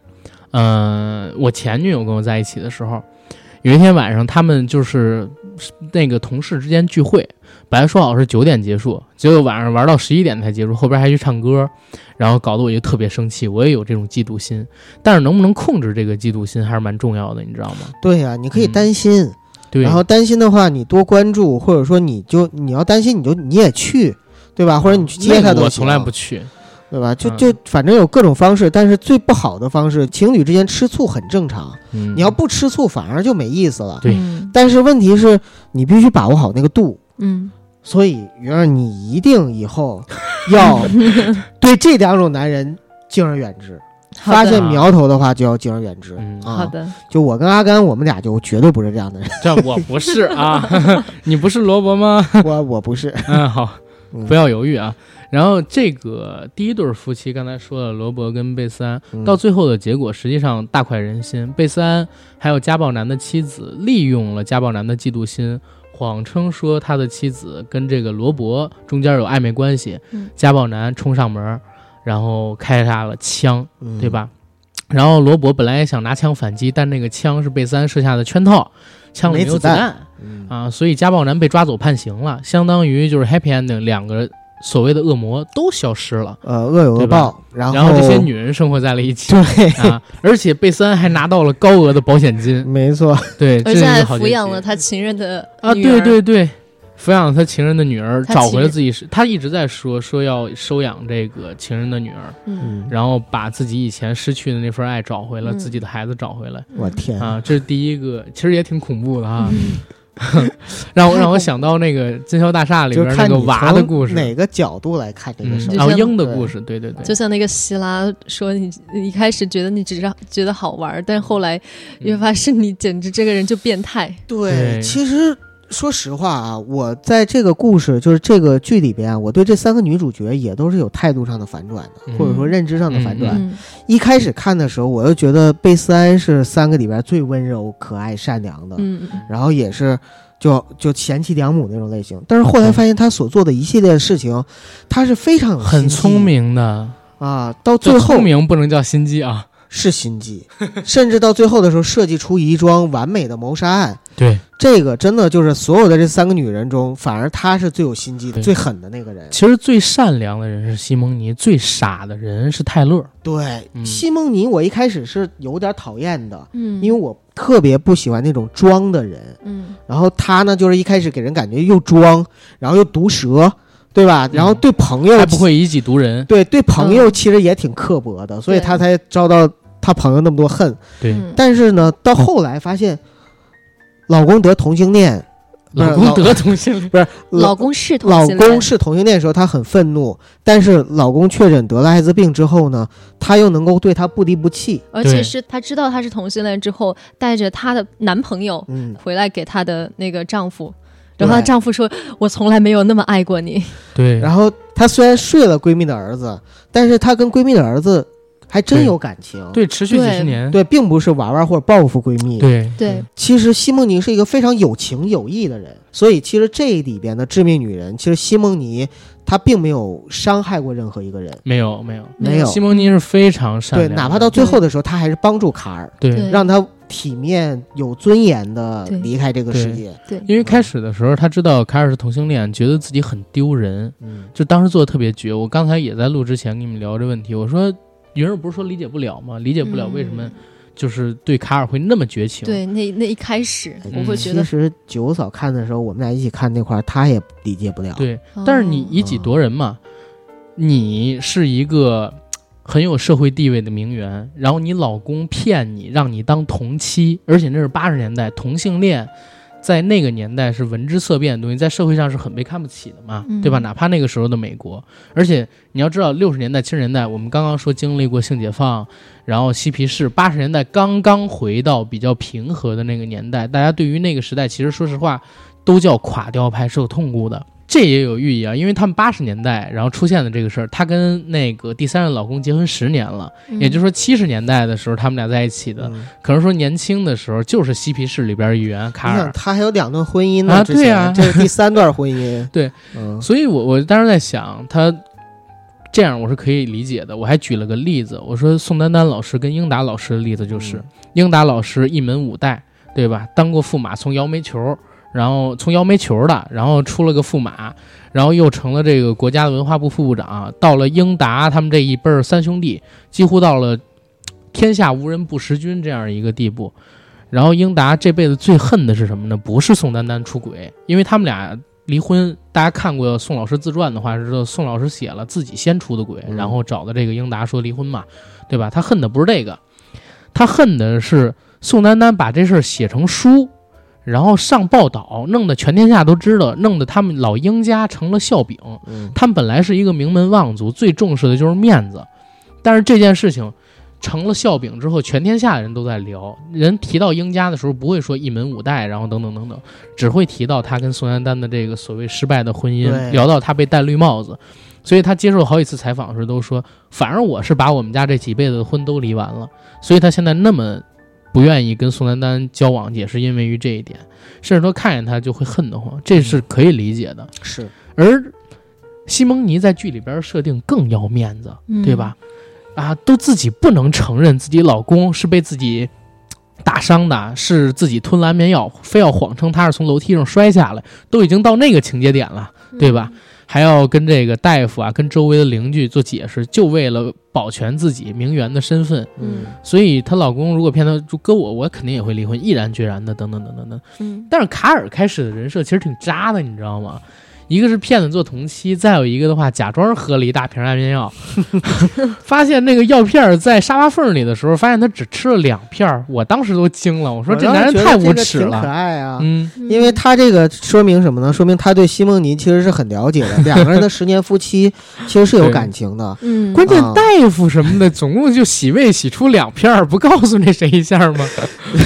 嗯、我前女友跟我在一起的时候，有一天晚上，他们就是那个同事之间聚会，本来说好是九点结束，结果晚上玩到十一点才结束，后边还去唱歌，然后搞得我就特别生气。我也有这种嫉妒心，但是能不能控制这个嫉妒心还是蛮重要的，你知道吗？对呀、你可以嗯担心，对，然后担心的话，你多关注，或者说你就你要担心，你就你也去，对吧？或者你去接他都行。我从来不去，对吧？就嗯就反正有各种方式，但是最不好的方式，情侣之间吃醋很正常，嗯，你要不吃醋反而就没意思了。对嗯但是问题是你必须把握好那个度，嗯，所以鱼儿你一定以后要 对这两种男人敬而远之，发现苗头的话就要敬而远之。嗯啊，好的，就我跟阿甘，我们俩就绝对不是这样的人，这我不是啊，你不是罗伯吗？我我不是。嗯，好。嗯不要犹豫啊。然后这个第一对夫妻，刚才说了罗伯跟贝斯安，嗯到最后的结果实际上大快人心。贝斯安还有家暴男的妻子利用了家暴男的嫉妒心，谎称说他的妻子跟这个罗伯中间有暧昧关系。嗯家暴男冲上门，然后开下了枪，嗯。对？吧？然后罗伯本来也想拿枪反击，但那个枪是贝斯安设下的圈套，枪里没子弹没有子弹。嗯。啊，所以家暴男被抓走判刑了，相当于就是 happy ending，两个所谓的恶魔都消失了，呃，恶有恶报，然后然后这些女人生活在了一起。对，啊，而且贝森还拿到了高额的保险金，没错，对，而且还抚养了他情人的啊，对对对，抚养他情人的女儿，找回了自己是，他一直在说说要收养这个情人的女儿，嗯，嗯，然后把自己以前失去的那份爱找回了，嗯。自己的孩子找回来。我天，啊，这是第一个，其实也挺恐怖的啊，嗯。让我让我想到那个《金宵大厦》里就是边那个娃的故事，哪个角度来看这个嗯事儿。然后就像对鹰的故事，对对对，就像那个希拉说你，你一开始觉得你只是觉得好玩，但后来越发是你简直这个人就变态。对。其实说实话啊，我在这个故事，就是这个剧里边啊，我对这三个女主角也都是有态度上的反转的，嗯或者说认知上的反转。嗯一开始看的时候，我就觉得贝斯安是三个里边最温柔、可爱、善良的，嗯嗯然后也是就就贤妻良母那种类型。但是后来发现他所做的一系列的事情，他是非常有很聪明的，啊，到最后最聪明不能叫心机啊，是心机，甚至到最后的时候设计出一桩完美的谋杀案。对，这个真的就是所有的这三个女人中，反而她是最有心机的、最狠的那个人。其实最善良的人是西蒙尼，最傻的人是泰勒。对，嗯西蒙尼，我一开始是有点讨厌的，嗯，因为我特别不喜欢那种装的人。嗯然后他呢，就是一开始给人感觉又装，然后又毒舌，对吧？然后对朋友嗯还不会以己度人。对对朋友嗯。其实也挺刻薄的，所以对他才遭到他朋友那么多恨。对，嗯。但是呢，到后来发现，老公得同性恋，老公得同性恋。不是，老公是同老性恋。公是同性恋的时候，她很愤怒，但是老公确诊得了艾滋病之后呢，她又能够对他不离不弃。而且是她知道他是同性恋之后，带着她的男朋友嗯，回来给她的那个丈夫，然后她丈夫说：“我从来没有那么爱过你。对，然后她虽然睡了闺蜜的儿子，但是她跟闺蜜的儿子还真有感情。对，持续几十年。对，并不是玩玩或者报复闺蜜。，对”对，其实西蒙尼是一个非常有情有义的人，所以其实这里边的致命女人，其实西蒙尼她并没有伤害过任何一个人。没有没有，没有西蒙尼是非常善对，良的，哪怕到最后的时候，她还是帮助卡尔，对对让他体面、有尊严的离开这个世界。对，因为开始的时候他知道卡尔是同性恋，觉得自己很丢人，嗯，就当时做的特别绝。我刚才也在录之前跟你们聊这问题，我说云儿不是说理解不了吗？理解不了为什么嗯就是对卡尔会那么绝情。对，那那一开始嗯我会觉得其，实九嫂看的时候，我们俩一起看那块儿，她也理解不了。对，但是你哦以己夺人嘛，你是一个很有社会地位的名媛，然后你老公骗你，让你当同妻，而且那是八十年代，同性恋在那个年代是闻之色变的东西，在社会上是很被看不起的嘛，嗯对吧？哪怕那个时候的美国，而且你要知道，六十年代、七十年代，我们刚刚说经历过性解放，然后嬉皮士，八十年代刚刚回到比较平和的那个年代，大家对于那个时代，其实说实话，都叫垮掉派，是有痛苦的。这也有寓意啊，因为他们八十年代然后出现的这个事儿，她跟那个第三任老公结婚十年了，嗯也就是说七十年代的时候他们俩在一起的，嗯可能说年轻的时候就是嬉皮士里边一员卡尔，他还有两段婚姻呢，啊对啊这是第三段婚姻。对，嗯，所以我我当时在想他。这样我是可以理解的。我还举了个例子，我说宋丹丹老师跟英达老师的例子就是，嗯英达老师一门五代，对吧？当过驸马，从摇煤球，然后从摇煤球的，然后出了个驸马，然后又成了这个国家的文化部副部长。到了英达他们这一辈儿三兄弟，几乎到了天下无人不识君这样一个地步。然后英达这辈子最恨的是什么呢？不是宋丹丹出轨，因为他们俩离婚。大家看过宋老师自传的话，知道宋老师写了自己先出的轨，嗯然后找的这个英达说离婚嘛，对吧？他恨的不是这个，他恨的是宋丹丹把这事儿写成书，然后上报道，弄得全天下都知道，弄得他们老英家成了笑柄。嗯他们本来是一个名门望族，最重视的就是面子，但是这件事情成了笑柄之后，全天下的人都在聊。人提到英家的时候，不会说一门五代，然后等等等等，只会提到他跟宋丹丹的这个所谓失败的婚姻，聊到他被戴绿帽子。所以他接受好几次采访的时候都说，反正我是把我们家这几辈子的婚都离完了，所以他现在那么不愿意跟宋丹丹交往，也是因为于这一点，甚至说看见他就会恨得慌，这是可以理解的。是，而西蒙尼在剧里边设定更要面子，嗯对吧？啊，都自己不能承认自己老公是被自己打伤的，是自己吞了安眠药，非要谎称他是从楼梯上摔下来，都已经到那个情节点了，对吧？还要跟这个大夫啊，跟周围的邻居做解释，就为了保全自己名媛的身份。嗯所以她老公如果骗她，就搁我，我肯定也会离婚，毅然决然的，等等等等等。嗯但是卡尔开始的人设其实挺渣的，你知道吗？一个是骗子做同期，再有一个的话，假装喝了一大瓶安眠药，发现那个药片儿在沙发缝里的时候，发现他只吃了两片儿，我当时都惊了，我说这男人太无耻挺可了。爱啊。嗯，因为他这个说明什么呢？说明他对西蒙尼其实是很了解的，两个人的十年夫妻其实是有感情的。嗯，关键啊大夫什么的，总共就洗胃洗出两片儿，不告诉那谁一下吗？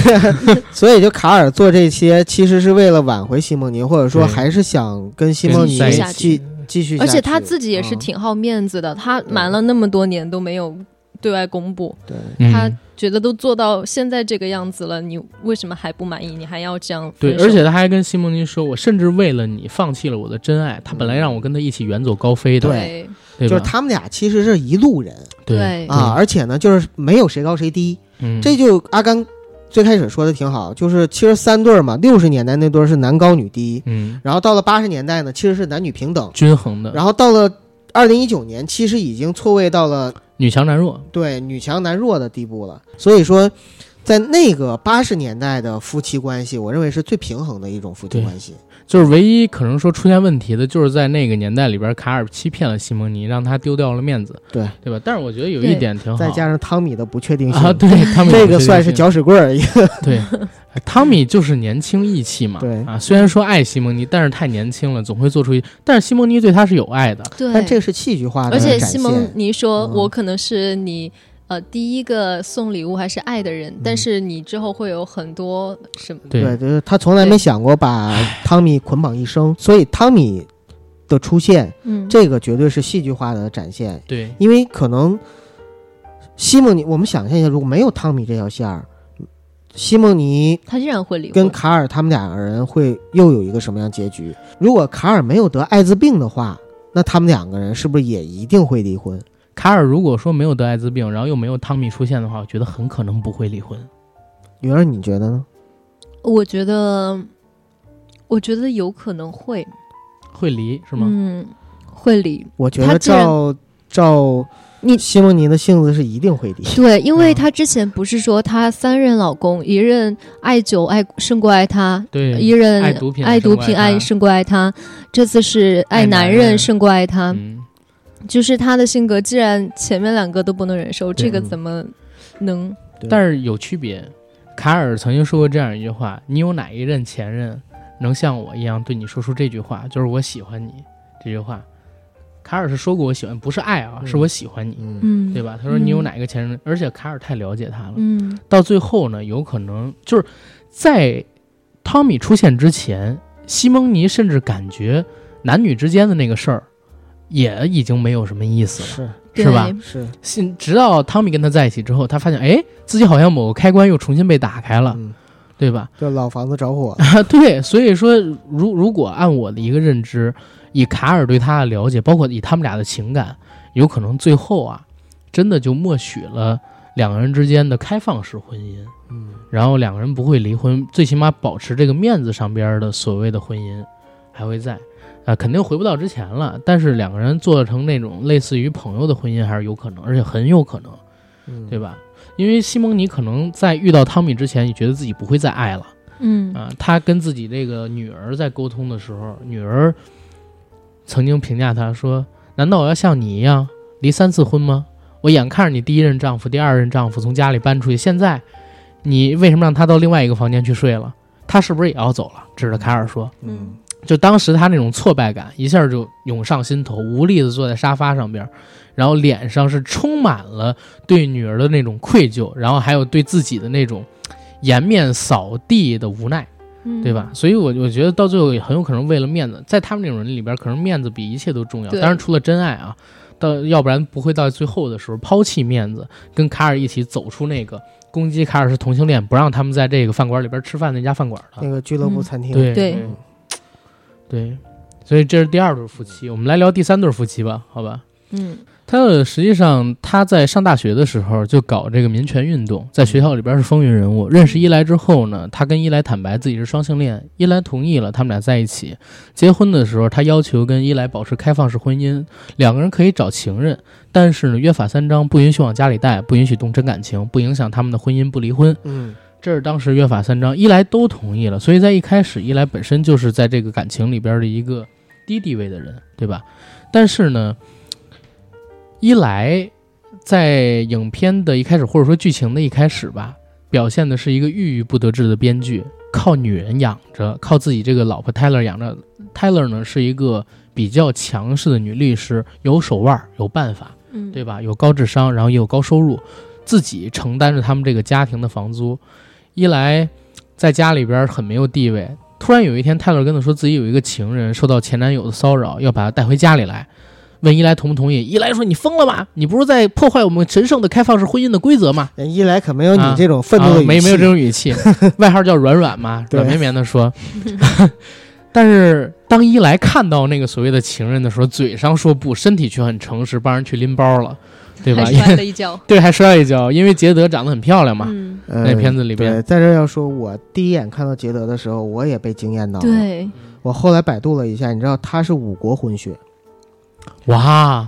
所以就卡尔做这些，其实是为了挽回西蒙尼，或者说还是想跟西蒙尼继续下继继续。而且他自己也是嗯挺好面子的，他瞒了那么多年都没有对外公布，对。他嗯觉得都做到现在这个样子了，你为什么还不满意？你还要这样对，而且他还跟西蒙尼说：“我甚至为了你放弃了我的真爱。”他本来让我跟他一起远走高飞的，对对？就是他们俩其实是一路人对对啊，，而且呢，就是没有谁高谁低。嗯，这就阿甘最开始说的挺好，就是其实三对儿嘛，六十年代那对儿是男高女低，嗯然后到了八十年代呢，其实是男女平等，均衡的，然后到了二零一九年，其实已经错位到了女强男弱。对女强男弱的地步了。所以说，在那个八十年代的夫妻关系，我认为是最平衡的一种夫妻关系。就是唯一可能说出现问题的，就是在那个年代里边，卡尔欺骗了西蒙尼，让他丢掉了面子，对对吧？但是我觉得有一点挺好，再加上汤米的不确定性，啊，对汤米 这个算是搅屎棍儿一个。对。汤米就是年轻义气嘛，对啊，虽然说爱西蒙尼，但是太年轻了，总会做出一。但是西蒙尼对他是有爱的，对，但这个是戏剧化的而且西蒙。尼说：“嗯我可能是你呃第一个送礼物还是爱的人，但是你之后会有很多什么。对对，就是他从来没想过把汤米捆绑一生，所以汤米的出现，嗯，这个绝对是戏剧化的展现。对，因为可能西蒙尼，我们想象一下，如果没有汤米这条线儿，西蒙尼他依然会离跟。卡尔他们两个人会又有一个什么样结局？如果卡尔没有得艾滋病的话，那他们两个人是不是也一定会离婚？卡尔如果说没有得艾滋病，然后又没有汤米出现的话，我觉得很可能不会离婚。女儿，你觉得呢？我觉得，我觉得有可能会，会离是吗？嗯，会离。我觉得照照你西蒙尼的性子是一定会离。对，因为嗯她之前不是说她三任老公，一任爱酒爱胜过爱她，对，一任爱毒品爱毒品爱胜胜过爱她，这次是爱爱男男人人胜过爱她。嗯，就是他的性格，既然前面两个都不能忍受，这个嗯怎么能？但是有区别。卡尔曾经说过这样一句话：“你有哪一任前任能像我一样对你说出这句话？就是我喜欢你这句话。”卡尔是说过我喜欢，不是爱啊，嗯是我喜欢你，嗯嗯，对吧？他说你有嗯哪个前任？而且卡尔太了解他了，嗯到最后呢，有可能就是在汤米出现之前，西蒙尼甚至感觉男女之间的那个事儿也已经没有什么意思了，是是吧？是，信直到汤米跟他在一起之后，他发现，哎，自己好像某个开关又重新被打开了，嗯，对吧？就老房子着火。啊，对，所以说，如如果按我的一个认知，以卡尔对他的了解，包括以他们俩的情感，有可能最后啊，真的就默许了两个人之间的开放式婚姻。嗯然后两个人不会离婚，最起码保持这个面子上边的所谓的婚姻还会在，啊、肯定回不到之前了，但是两个人做成那种类似于朋友的婚姻还是有可能，而且很有可能，嗯，对吧？因为西蒙尼可能在遇到汤米之前，也觉得自己不会再爱了嗯啊、他跟自己这个女儿在沟通的时候，女儿曾经评价他说：“难道我要像你一样离三次婚吗？我眼看着你第一任丈夫、第二任丈夫从家里搬出去，现在你为什么让他到另外一个房间去睡了？他是不是也要走了？”指着凯尔说。嗯就当时他那种挫败感一下就涌上心头，无力的坐在沙发上边，然后脸上是充满了对女儿的那种愧疚，然后还有对自己的那种颜面扫地的无奈，嗯对吧？？所以我我觉得到最后也很有可能为了面子，在他们这种人里边，可能面子比一切都重要。当然，除了真爱啊，到要不然不会到最后的时候抛弃面子，跟卡尔一起走出那个攻击卡尔是同性恋，不让他们在这个饭馆里边吃饭那家饭馆的。那个俱乐部餐厅。对对对对，所以这是第二对夫妻。我们来聊第三对夫妻吧，好吧？嗯他的实际上他在上大学的时候就搞这个民权运动，在学校里边是风云人物。认识伊莱之后呢，他跟伊莱坦白自己是双性恋，伊莱同意了，他们俩在一起。结婚的时候，他要求跟伊莱保持开放式婚姻，两个人可以找情人，但是呢，约法三章，不允许往家里带，不允许动真感情，不影响他们的婚姻，不离婚。嗯这是当时约法三章，一来都同意了，所以在一开始，一来本身就是在这个感情里边的一个低地位的人，对吧？但是呢，一来在影片的一开始，或者说剧情的一开始吧，表现的是一个郁郁不得志的编剧，靠女人养着，靠自己这个老婆 Tyler 养着。Tyler 呢是一个比较强势的女律师，有手腕，有办法，嗯，对吧？有高智商，然后也有高收入，自己承担着他们这个家庭的房租。一来在家里边很没有地位，突然有一天，泰勒跟他说自己有一个情人受到前男友的骚扰，要把他带回家里来，问伊莱同不同意。伊莱说：“你疯了吧？你不是在破坏我们神圣的开放式婚姻的规则吗？”人伊莱可没有你啊这种愤怒的语气，啊没没有这种语气，外号叫软软嘛，软绵绵的说。但是当伊莱看到那个所谓的情人的时候，嘴上说不，身体却很诚实，帮人去拎包了，对吧？摔了一跤。对，还摔了一跤，因为杰德长得很漂亮嘛。嗯，呃那片子里边对，在这要说，我第一眼看到杰德的时候，我也被惊艳到了。，对，我后来百度了一下，你知道他是五国混血，哇，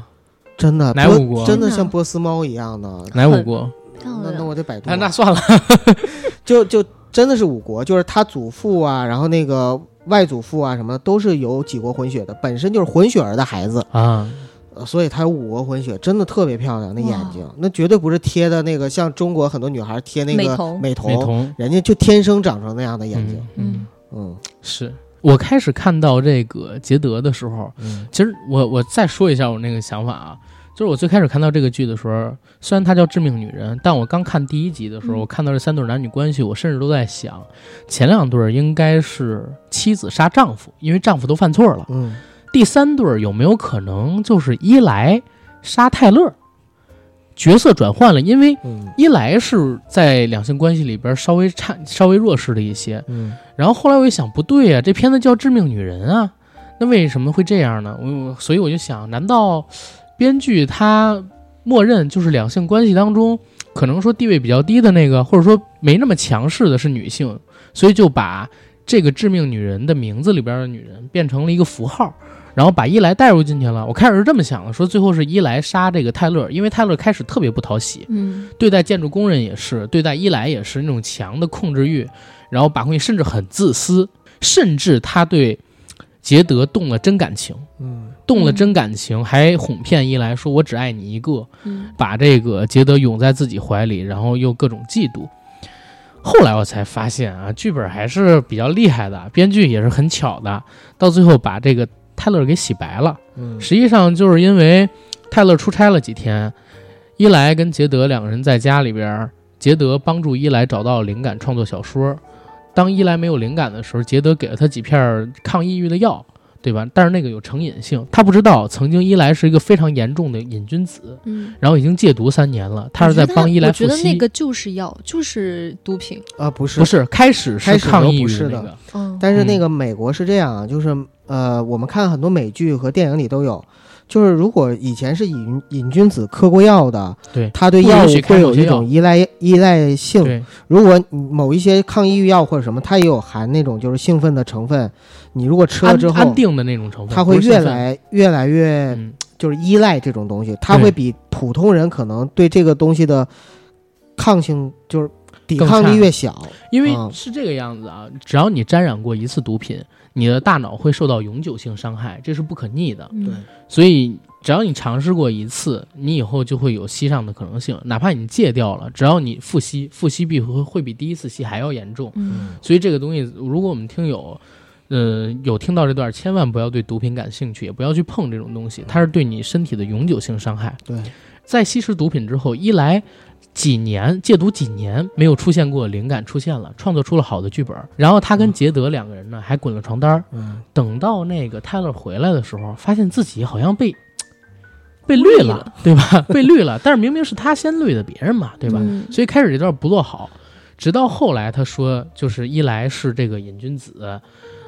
真的，哪五国真的像波斯猫一样的。哪五国？那那。我得百度啊，了。那算了，就就真的是五国，就是他祖父啊，然后那个外祖父啊什么的，都是有几国混血的，本身就是混血儿的孩子，啊，呃所以他有五个混血，真的特别漂亮，那眼睛，那绝对不是贴的那个，像中国很多女孩贴那个美瞳美瞳，美瞳人家就天生长成那样的眼睛，嗯，嗯嗯。是我开始看到这个杰德的时候，嗯。其实我我再说一下我那个想法啊，就是我最开始看到这个剧的时候，虽然它叫《致命女人》，但我刚看第一集的时候，嗯我看到这三对男女关系，我甚至都在想，前两对儿应该是妻子杀丈夫，因为丈夫都犯错了。嗯第三对儿有没有可能就是伊莱杀泰勒？角色转换了，因为嗯伊莱是在两性关系里边稍微差、稍微弱势了一些，嗯然后后来我一想，不对呀、这片子叫《致命女人》啊，那为什么会这样呢？我我所以我就想，难道编剧他默认就是两性关系当中可能说地位比较低的那个，或者说没那么强势的是女性，所以就把这个致命女人的名字里边的女人变成了一个符号，然后把伊莱带入进去了。我开始是这么想的，说最后是伊莱杀这个泰勒，因为泰勒开始特别不讨喜，嗯对待建筑工人也是，对待伊莱也是那种强的控制欲，然后把控欲，甚至很自私，甚至他对杰德动了真感情。嗯动了真感情，还哄骗伊莱说：“我只爱你一个。”嗯把这个杰德拥在自己怀里，然后又各种嫉妒。后来我才发现啊，剧本还是比较厉害的，编剧也是很巧的，到最后把这个泰勒给洗白了。嗯实际上就是因为泰勒出差了几天，伊莱跟杰德两个人在家里边，杰德帮助伊莱找到灵感，创作小说。当伊莱没有灵感的时候，杰德给了他几片抗抑郁的药，对吧？但是那个有成瘾性，他不知道曾经伊莱是一个非常严重的瘾君子，嗯，然后已经戒毒三年了，他是在帮伊莱复我觉得那。个就是药，就是毒品。啊不是不是，开始是抗抑郁的那个，嗯，但是那个美国是这样啊，就是呃，我们看很多美剧和电影里都有，就是如果以前是瘾瘾君子嗑过药的，对他对药物会有一种依赖依赖性。对。如果某一些抗抑郁药或者什么，它也有含那种就是兴奋的成分，你如果吃了之后，安定的那种成分，它会越来越来越嗯。就是依赖这种东西，它会比普通人可能对这个东西的抗性就是抵抗力越小。因为嗯。是这个样子啊，只要你沾染过一次毒品，你的大脑会受到永久性伤害，这是不可逆的。嗯对所以只要你尝试过一次，你以后就会有吸上的可能性，哪怕你戒掉了，只要你复吸，复吸必会会比第一次吸还要严重。嗯所以这个东西，如果我们听友，呃，有听到这段，千万不要对毒品感兴趣，也不要去碰这种东西，它是对你身体的永久性伤害。对，在吸食毒品之后，一来几年戒毒几年没有出现过灵感出现了，创作出了好的剧本，然后他跟杰德两个人呢还滚了床单儿。嗯，等到那个泰勒回来的时候，发现自己好像被 被绿了绿了，对吧？被绿了，但是明明是他先绿的别人嘛，对吧？嗯所以开始这段不落好，直到后来他说，就是一来是这个瘾君子，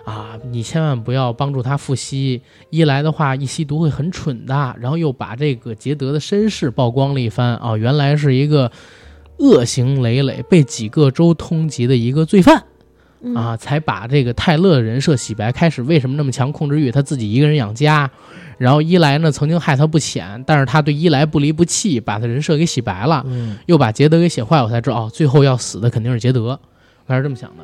啊，你千万不要帮助他复吸，一来的话一吸毒会很蠢的，然后又把这个杰德的身世曝光了一番啊，原来是一个恶行累累、被几个州通缉的一个罪犯。嗯啊，才把这个泰勒的人设洗白。开始为什么那么强控制欲？他自己一个人养家，然后伊莱呢曾经害他不浅，但是他对伊莱不离不弃，把他人设给洗白了，嗯又把杰德给写坏。我才知道哦，最后要死的肯定是杰德，我还是这么想的。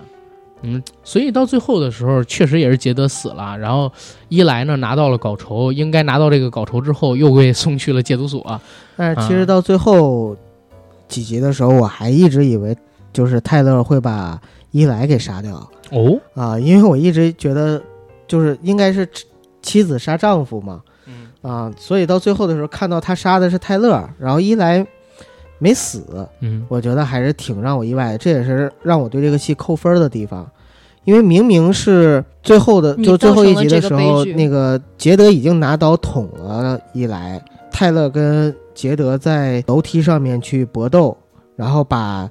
嗯，所以到最后的时候，确实也是杰德死了，然后伊莱呢拿到了稿酬，应该拿到这个稿酬之后，又被送去了戒毒所。但是其实到最后几集的时候，我还一直以为就是泰勒会把伊莱给杀掉哦，啊，因为我一直觉得就是应该是妻妻子杀丈夫嘛，嗯啊，所以到最后的时候看到他杀的是泰勒，然后伊莱没死，嗯我觉得还是挺让我意外的，这也是让我对这个戏扣分的地方。因为明明是最后的，就最后一集的时候，那个杰德已经拿刀捅了伊莱，泰勒跟杰德在楼梯上面去搏斗，然后把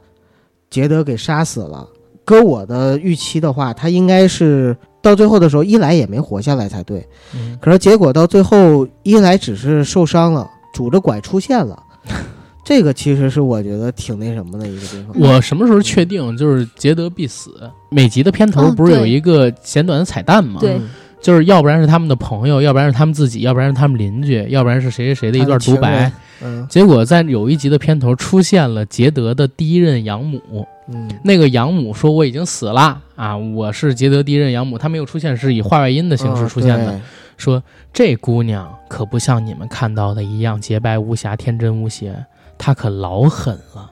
杰德给杀死了。搁我的预期的话，他应该是到最后的时候，伊莱也没活下来才对。嗯，可是结果到最后，伊莱只是受伤了，拄着拐出现了。这个其实是我觉得挺那什么的一个地方。我什么时候确定就是杰德必死？每集的片头哦不是有一个简短的彩蛋吗？对嗯就是要不然是他们的朋友，要不然是他们自己，要不然是他们邻居，要不然是谁谁谁的一段独白。，嗯结果在有一集的片头出现了杰德的第一任养母，嗯那个养母说我已经死了啊，我是杰德第一任养母，她没有出现，是以话外音的形式出现的，哦说这姑娘可不像你们看到的一样洁白无瑕、天真无邪，她可老狠了。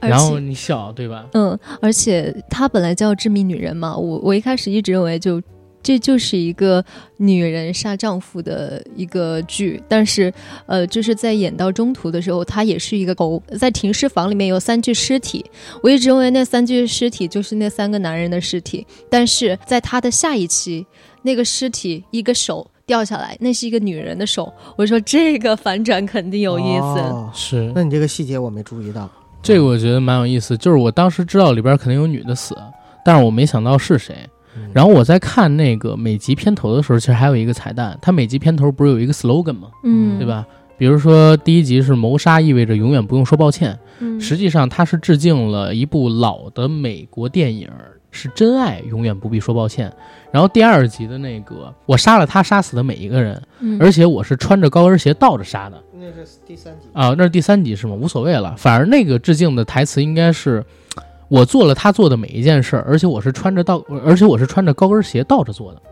而然后你笑对吧？嗯，而且她本来叫致命女人嘛，我我一开始一直认为就。这就是一个女人杀丈夫的一个剧，但是，呃，就是在演到中途的时候，她也是一个狗，在停尸房里面有三具尸体，我一直认为那三具尸体就是那三个男人的尸体，但是在她的下一期，那个尸体一个手掉下来，那是一个女人的手，我说这个反转肯定有意思，哦是那你这个细节我没注意到。这个我觉得蛮有意思，就是我当时知道里边肯定有女的死，但是我没想到是谁。嗯然后我在看那个每集片头的时候，其实还有一个彩蛋，它每集片头不是有一个 slogan 吗？嗯，对？吧？比如说第一集是谋杀意味着永远不用说抱歉，嗯实际上它是致敬了一部老的美国电影，是真爱永远不必说抱歉。然后第二集的那个，我杀了他杀死的每一个人，嗯而且我是穿着高跟鞋倒着杀的那是第三集啊，那是第三集是吗？无所谓了，反而那个致敬的台词应该是。我做了他做的每一件事，而且我是穿着倒，而且我是穿着高跟鞋倒着做的，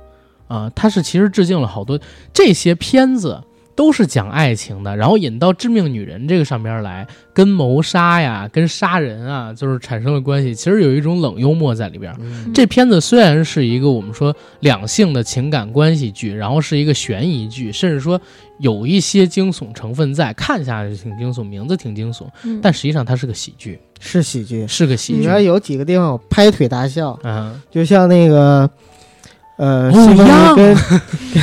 啊，他是其实致敬了好多这些片子都是讲爱情的，然后引到致命女人这个上边来，跟谋杀呀、跟杀人啊，就是产生了关系。其实有一种冷幽默在里边。嗯这片子虽然是一个我们说两性的情感关系剧，然后是一个悬疑剧，甚至说有一些惊悚成分在，看下去挺惊悚，名字挺惊悚，嗯但实际上它是个喜剧，是喜剧，是个喜剧。里边有几个地方我拍腿大笑，嗯，就像那个。呃，哦西蒙尼跟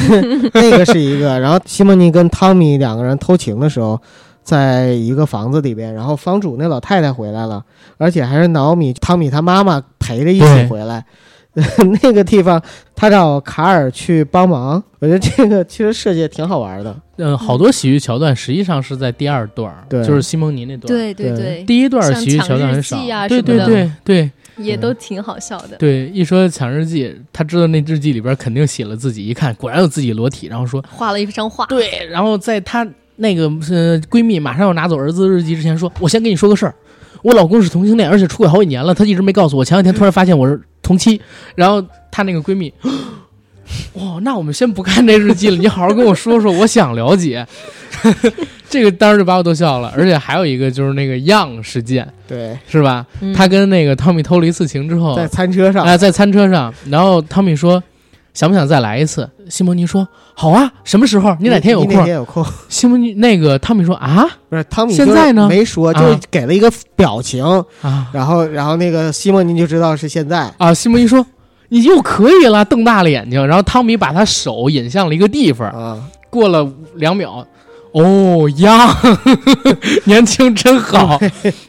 跟 那个是一个，然后西蒙尼跟汤米两个人偷情的时候，在一个房子里边，然后房主那老太太回来了，而且还是老米汤米他妈妈陪着一起回来。那个地方，他找卡尔去帮忙，我觉得这个其实设计也挺好玩的。嗯，好多喜剧桥段实际上是在第二段，对就是西蒙尼那段。对对对对，第一段喜剧桥段很少啊，对对对对也都挺好笑的。对，一说抢日记，他知道那日记里边肯定写了自己，一看果然有自己裸体，然后说画了一张画，对，然后在她那个呃闺蜜马上要拿走儿子日记之前说，我先跟你说个事儿，我老公是同性恋，而且出轨好几年了，他一直没告诉我，前两天突然发现我是同妻，然后她那个闺蜜。哇，那我们先不看这日记了，你好好跟我说说，我想了解。这个当时就把我逗笑了，而且还有一个就是那个样事件，对，是吧？嗯他跟那个汤米偷了一次情之后，在餐车上，啊，在餐车上，然后汤米说：“想不想再来一次？”西蒙尼说：“好啊，什么时候？你哪天有你哪空天有空？？”西蒙尼那个汤米说：“啊不是汤米，现在呢没说，啊就是给了一个表情，啊然后然后那个西蒙尼就知道是现在。啊！”西蒙尼说：“你又可以了。”瞪大了眼睛，然后汤米把他手引向了一个地方，啊，过了两秒。哦呀，年轻真好，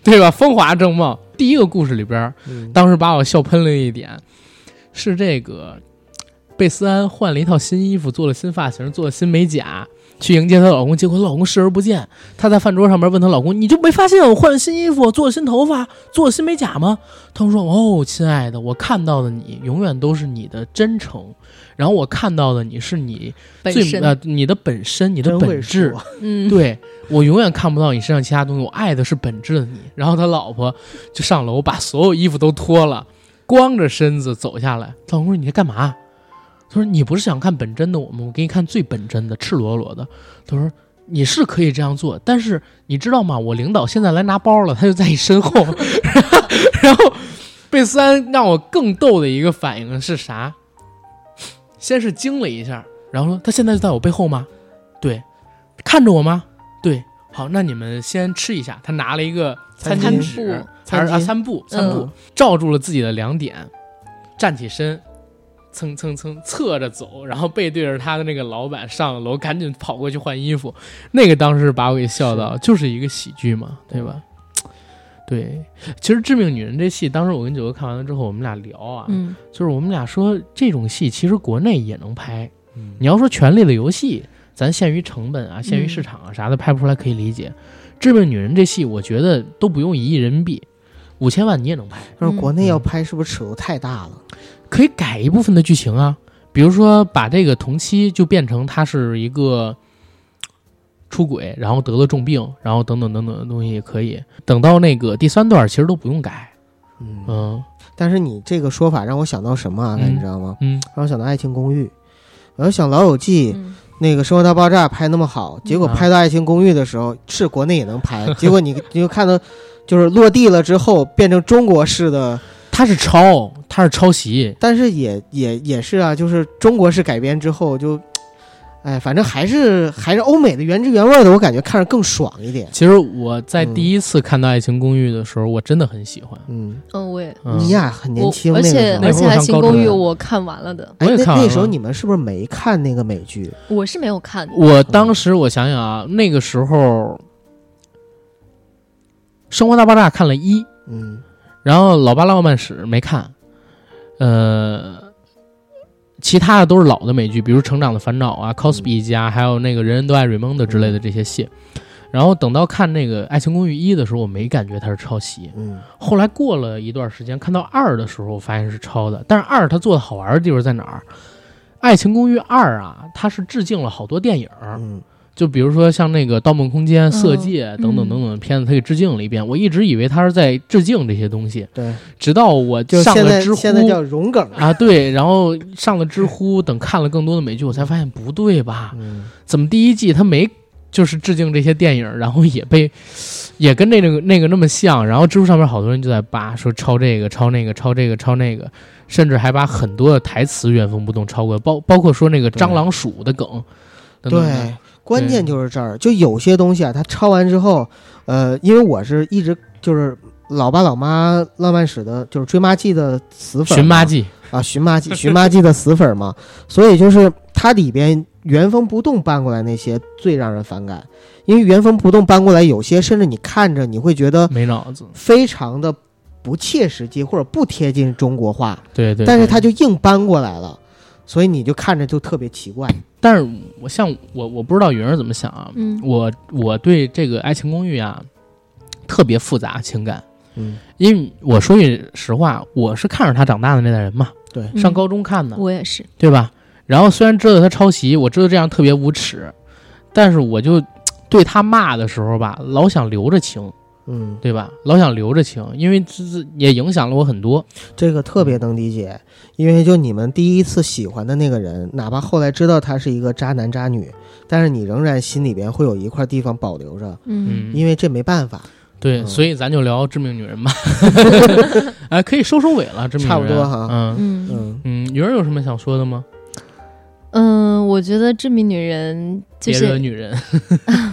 对吧？风华正茂。第一个故事里边，嗯当时把我笑喷了一点，是这个贝斯安换了一套新衣服，做了新发型，做了新美甲，去迎接她老公，结果她老公视而不见。她在饭桌上面问她老公：“你就没发现我换了新衣服，做了新头发，做了新美甲吗？”他说：“哦，亲爱的，我看到的你永远都是你的真诚，然后我看到的你是你最，呃你的本身，你的本质。”嗯，对我永远看不到你身上其他东西，我爱的是本质的你。然后他老婆就上楼把所有衣服都脱了，光着身子走下来。他老公说：“你在干嘛？”他说：“你不是想看本真的我吗？我给你看最本真的，赤裸裸的。”他说：“你是可以这样做，但是你知道吗？我领导现在来拿包了，他就在你身后。然后贝斯安让我更逗的一个反应是啥？先是惊了一下，然后说：“他现在就在我背后吗？”对。看着我吗？对，好，那你们先吃一下。他拿了一个餐巾餐纸布，还是啊餐布餐布，嗯罩住了自己的两点，站起身，蹭蹭蹭侧着走，然后背对着他的那个老板上了楼，赶紧跑过去换衣服。那个当时把我给笑到，就是一个喜剧嘛，对吧？对，其实《致命女人》这戏，当时我跟九哥看完了之后，我们俩聊啊，嗯，就是我们俩说这种戏其实国内也能拍，嗯你要说《权力的游戏》，咱限于成本啊，限于嗯市场啊啥的拍不出来可以理解。致命女人这戏，我觉得都不用一亿人民币，五千万你也能拍，但是国内要拍，是不是尺度太大了？可以改一部分的剧情啊，比如说把这个同期就变成他是一个出轨，然后得了重病，然后等等等等的东西也可以。等到那个第三段，其实都不用改。嗯，但是你这个说法让我想到什么啊？嗯你知道吗？嗯，让我想到《爱情公寓》，我要想《老友记》那个《生活大爆炸》拍那么好，结果拍到《爱情公寓》的时候，是国内也能拍，结果你你就看到，就是落地了之后变成中国式的，他是抄，他是抄袭。但是也也也是啊，就是中国式改编之后就，哎，反正还是还是欧美的原汁原味的，我感觉看着更爽一点。其实我在嗯第一次看到《爱情公寓》的时候，我真的很喜欢。嗯，嗯，我也，嗯你呀很年轻，而且爱情公寓》我看完了的，哎，那我也看完了那时候你们是不是没看那个美剧？我是没有看的。我当时我想想啊，那个时候《生活大爆炸》看了一，嗯然后《老爸浪漫史》没看，呃，其他的都是老的美剧，比如《成长的烦恼》啊，《Cosby 一家》，还有那个《人人都爱瑞蒙德》之类的这些戏。然后等到看那个《爱情公寓一》的时候，我没感觉它是抄袭。嗯后来过了一段时间，看到二的时候，我发现是抄的。但是二它做的好玩的地方在哪儿？《爱情公寓二》啊，它是致敬了好多电影儿，嗯就比如说像那个《盗梦空间》《色嗯戒》等等等等的片子，他给致敬了一遍。我一直以为他是在致敬这些东西，对，直到我就上了知乎，现在叫融梗。啊，对，然后上了知乎，等看了更多的美剧，我才发现不对吧？嗯怎么第一季他没就是致敬这些电影，然后也被也跟那个那个那么像，然后知乎上面好多人就在扒说抄这个抄那个抄这个抄那个，甚至还把很多的台词原封不动抄过来，包包括说那个蟑螂鼠的梗，等等的对，关键就是这儿，就有些东西啊，他抄完之后，呃，因为我是一直就是老爸老妈浪漫史的，就是追妈记的死粉，寻妈记，啊，寻妈记 寻妈记的死粉嘛，所以就是它里边原封不动搬过来那些最让人反感，因为原封不动搬过来有些甚至你看着你会觉得没脑子，非常的不切实际或者不贴近中国话，对对。但是对。它就硬搬过来了，所以你就看着就特别奇怪。但是我像我我不知道云儿怎么想啊，嗯。我我对这个《爱情公寓》啊特别复杂情感，嗯，因为我说句实话，我是看着他长大的那代人嘛，对，嗯。上高中看的，我也是，对吧？然后虽然知道他抄袭，我知道这样特别无耻，但是我就对他骂的时候吧，老想留着情，嗯，对吧？老想留着情，因为这这也影响了我很多。这个特别能理解，因为就你们第一次喜欢的那个人，哪怕后来知道他是一个渣男渣女，但是你仍然心里边会有一块地方保留着，嗯因为这没办法。对，嗯所以咱就聊《致命女人》吧。哎，可以收收尾了，《致命女人》差不多哈嗯嗯嗯嗯，云儿有什么想说的吗？嗯，我觉得《致命女人》就是女人。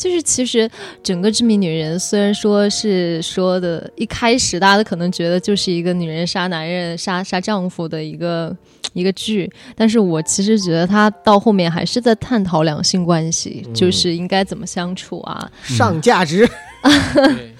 就是其实整个《致命女人》虽然说是说的，一开始大家都可能觉得就是一个女人杀男人、杀杀丈夫的一个一个剧，但是我其实觉得它到后面还是在探讨两性关系，嗯。就是应该怎么相处啊。上价值，对，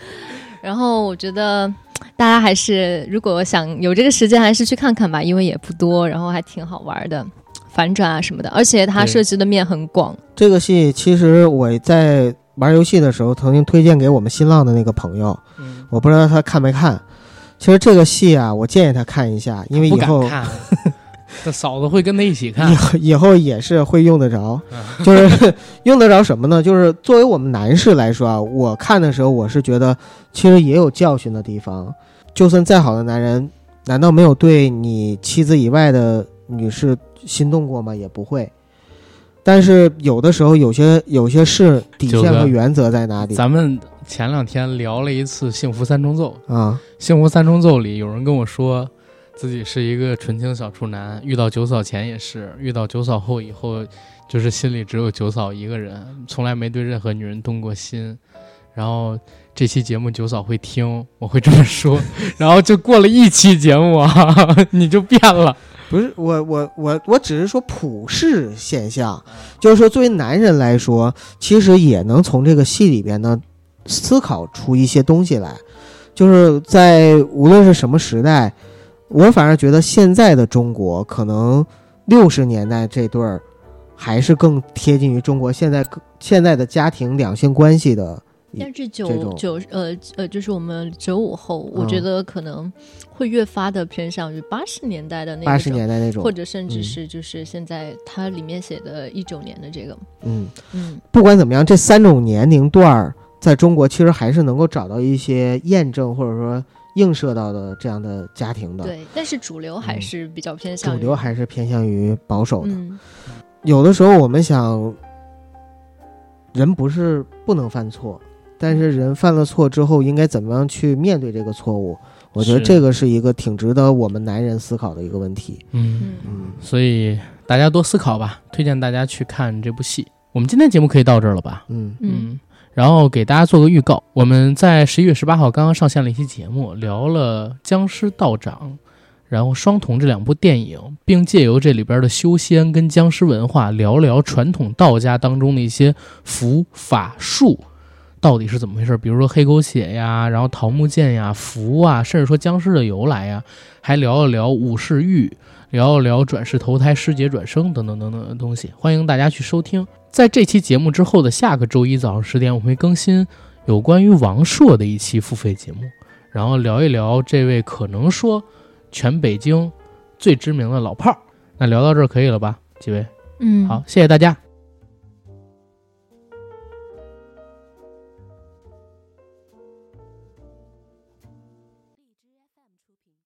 然后我觉得大家还是如果想有这个时间，还是去看看吧，因为也不多，然后还挺好玩的，反转啊什么的，而且它涉及的面很广。这个戏其实我在玩游戏的时候曾经推荐给我们新浪的那个朋友，嗯，我不知道他看没看。其实这个戏啊，我建议他看一下，因为以后敢看，这嫂子会跟他一起看以。后以后也是会用得着。嗯就是 用得着什么呢？就是作为我们男士来说啊，我看的时候我是觉得其实也有教训的地方。就算再好的男人，难道没有对你妻子以外的女士心动过吗？也不会。但是有的时候，有些有些事底线和原则在哪里咱们前两天聊了一次《幸福三重奏》，啊？《幸福三重奏》里有人跟我说，自己是一个纯情小处男，遇到九嫂前也是，遇到九嫂后以后，就是心里只有九嫂一个人，从来没对任何女人动过心。然后这期节目九嫂会听，我会这么说，然后就过了一期节目啊，你就变了。不是我我我我只是说普世现象，就是说作为男人来说，其实也能从这个戏里边呢思考出一些东西来，就是在无论是什么时代，我反而觉得现在的中国可能六十年代这对儿还是更贴近于中国现在现在的家庭两性关系的。但是九九呃呃，就是我们九五后，我嗯觉得可能会越发的偏向于八十年代的那八十种年代那种或，者甚至嗯是就是现在它里面写的一九年的这个，嗯，嗯不管怎么样，这三种年龄段儿在中国其实还是能够找到一些验证或者说映射到的这样的家庭的。对，但是主流还嗯是比较偏向于主流还是偏向于保守的。嗯有的时候我们想，人不是不能犯错，但是人犯了错之后应该怎么样去面对这个错误？我觉得这个是一个挺值得我们男人思考的一个问题。嗯，嗯嗯，所以大家多思考吧，推荐大家去看这部戏。我们今天节目可以到这儿了吧？嗯嗯然后给大家做个预告，我们在十一月十八号刚刚上线了一期节目，聊了《僵尸道长》，然后《双瞳》这两部电影，并借由这里边的修仙跟僵尸文化，聊聊传统道家当中的一些符法术到底是怎么回事。比如说黑狗血呀，然后桃木剑呀、符啊，甚至说僵尸的由来呀，还聊了聊武士玉。聊一聊转世投胎、师姐转生等等等等的东西，欢迎大家去收听。在这期节目之后的下个周一早上十点，我会更新有关于王朔的一期付费节目，然后聊一聊这位可能说全北京最知名的老炮儿。那聊到这儿可以了吧，几位？嗯，好，谢谢大家。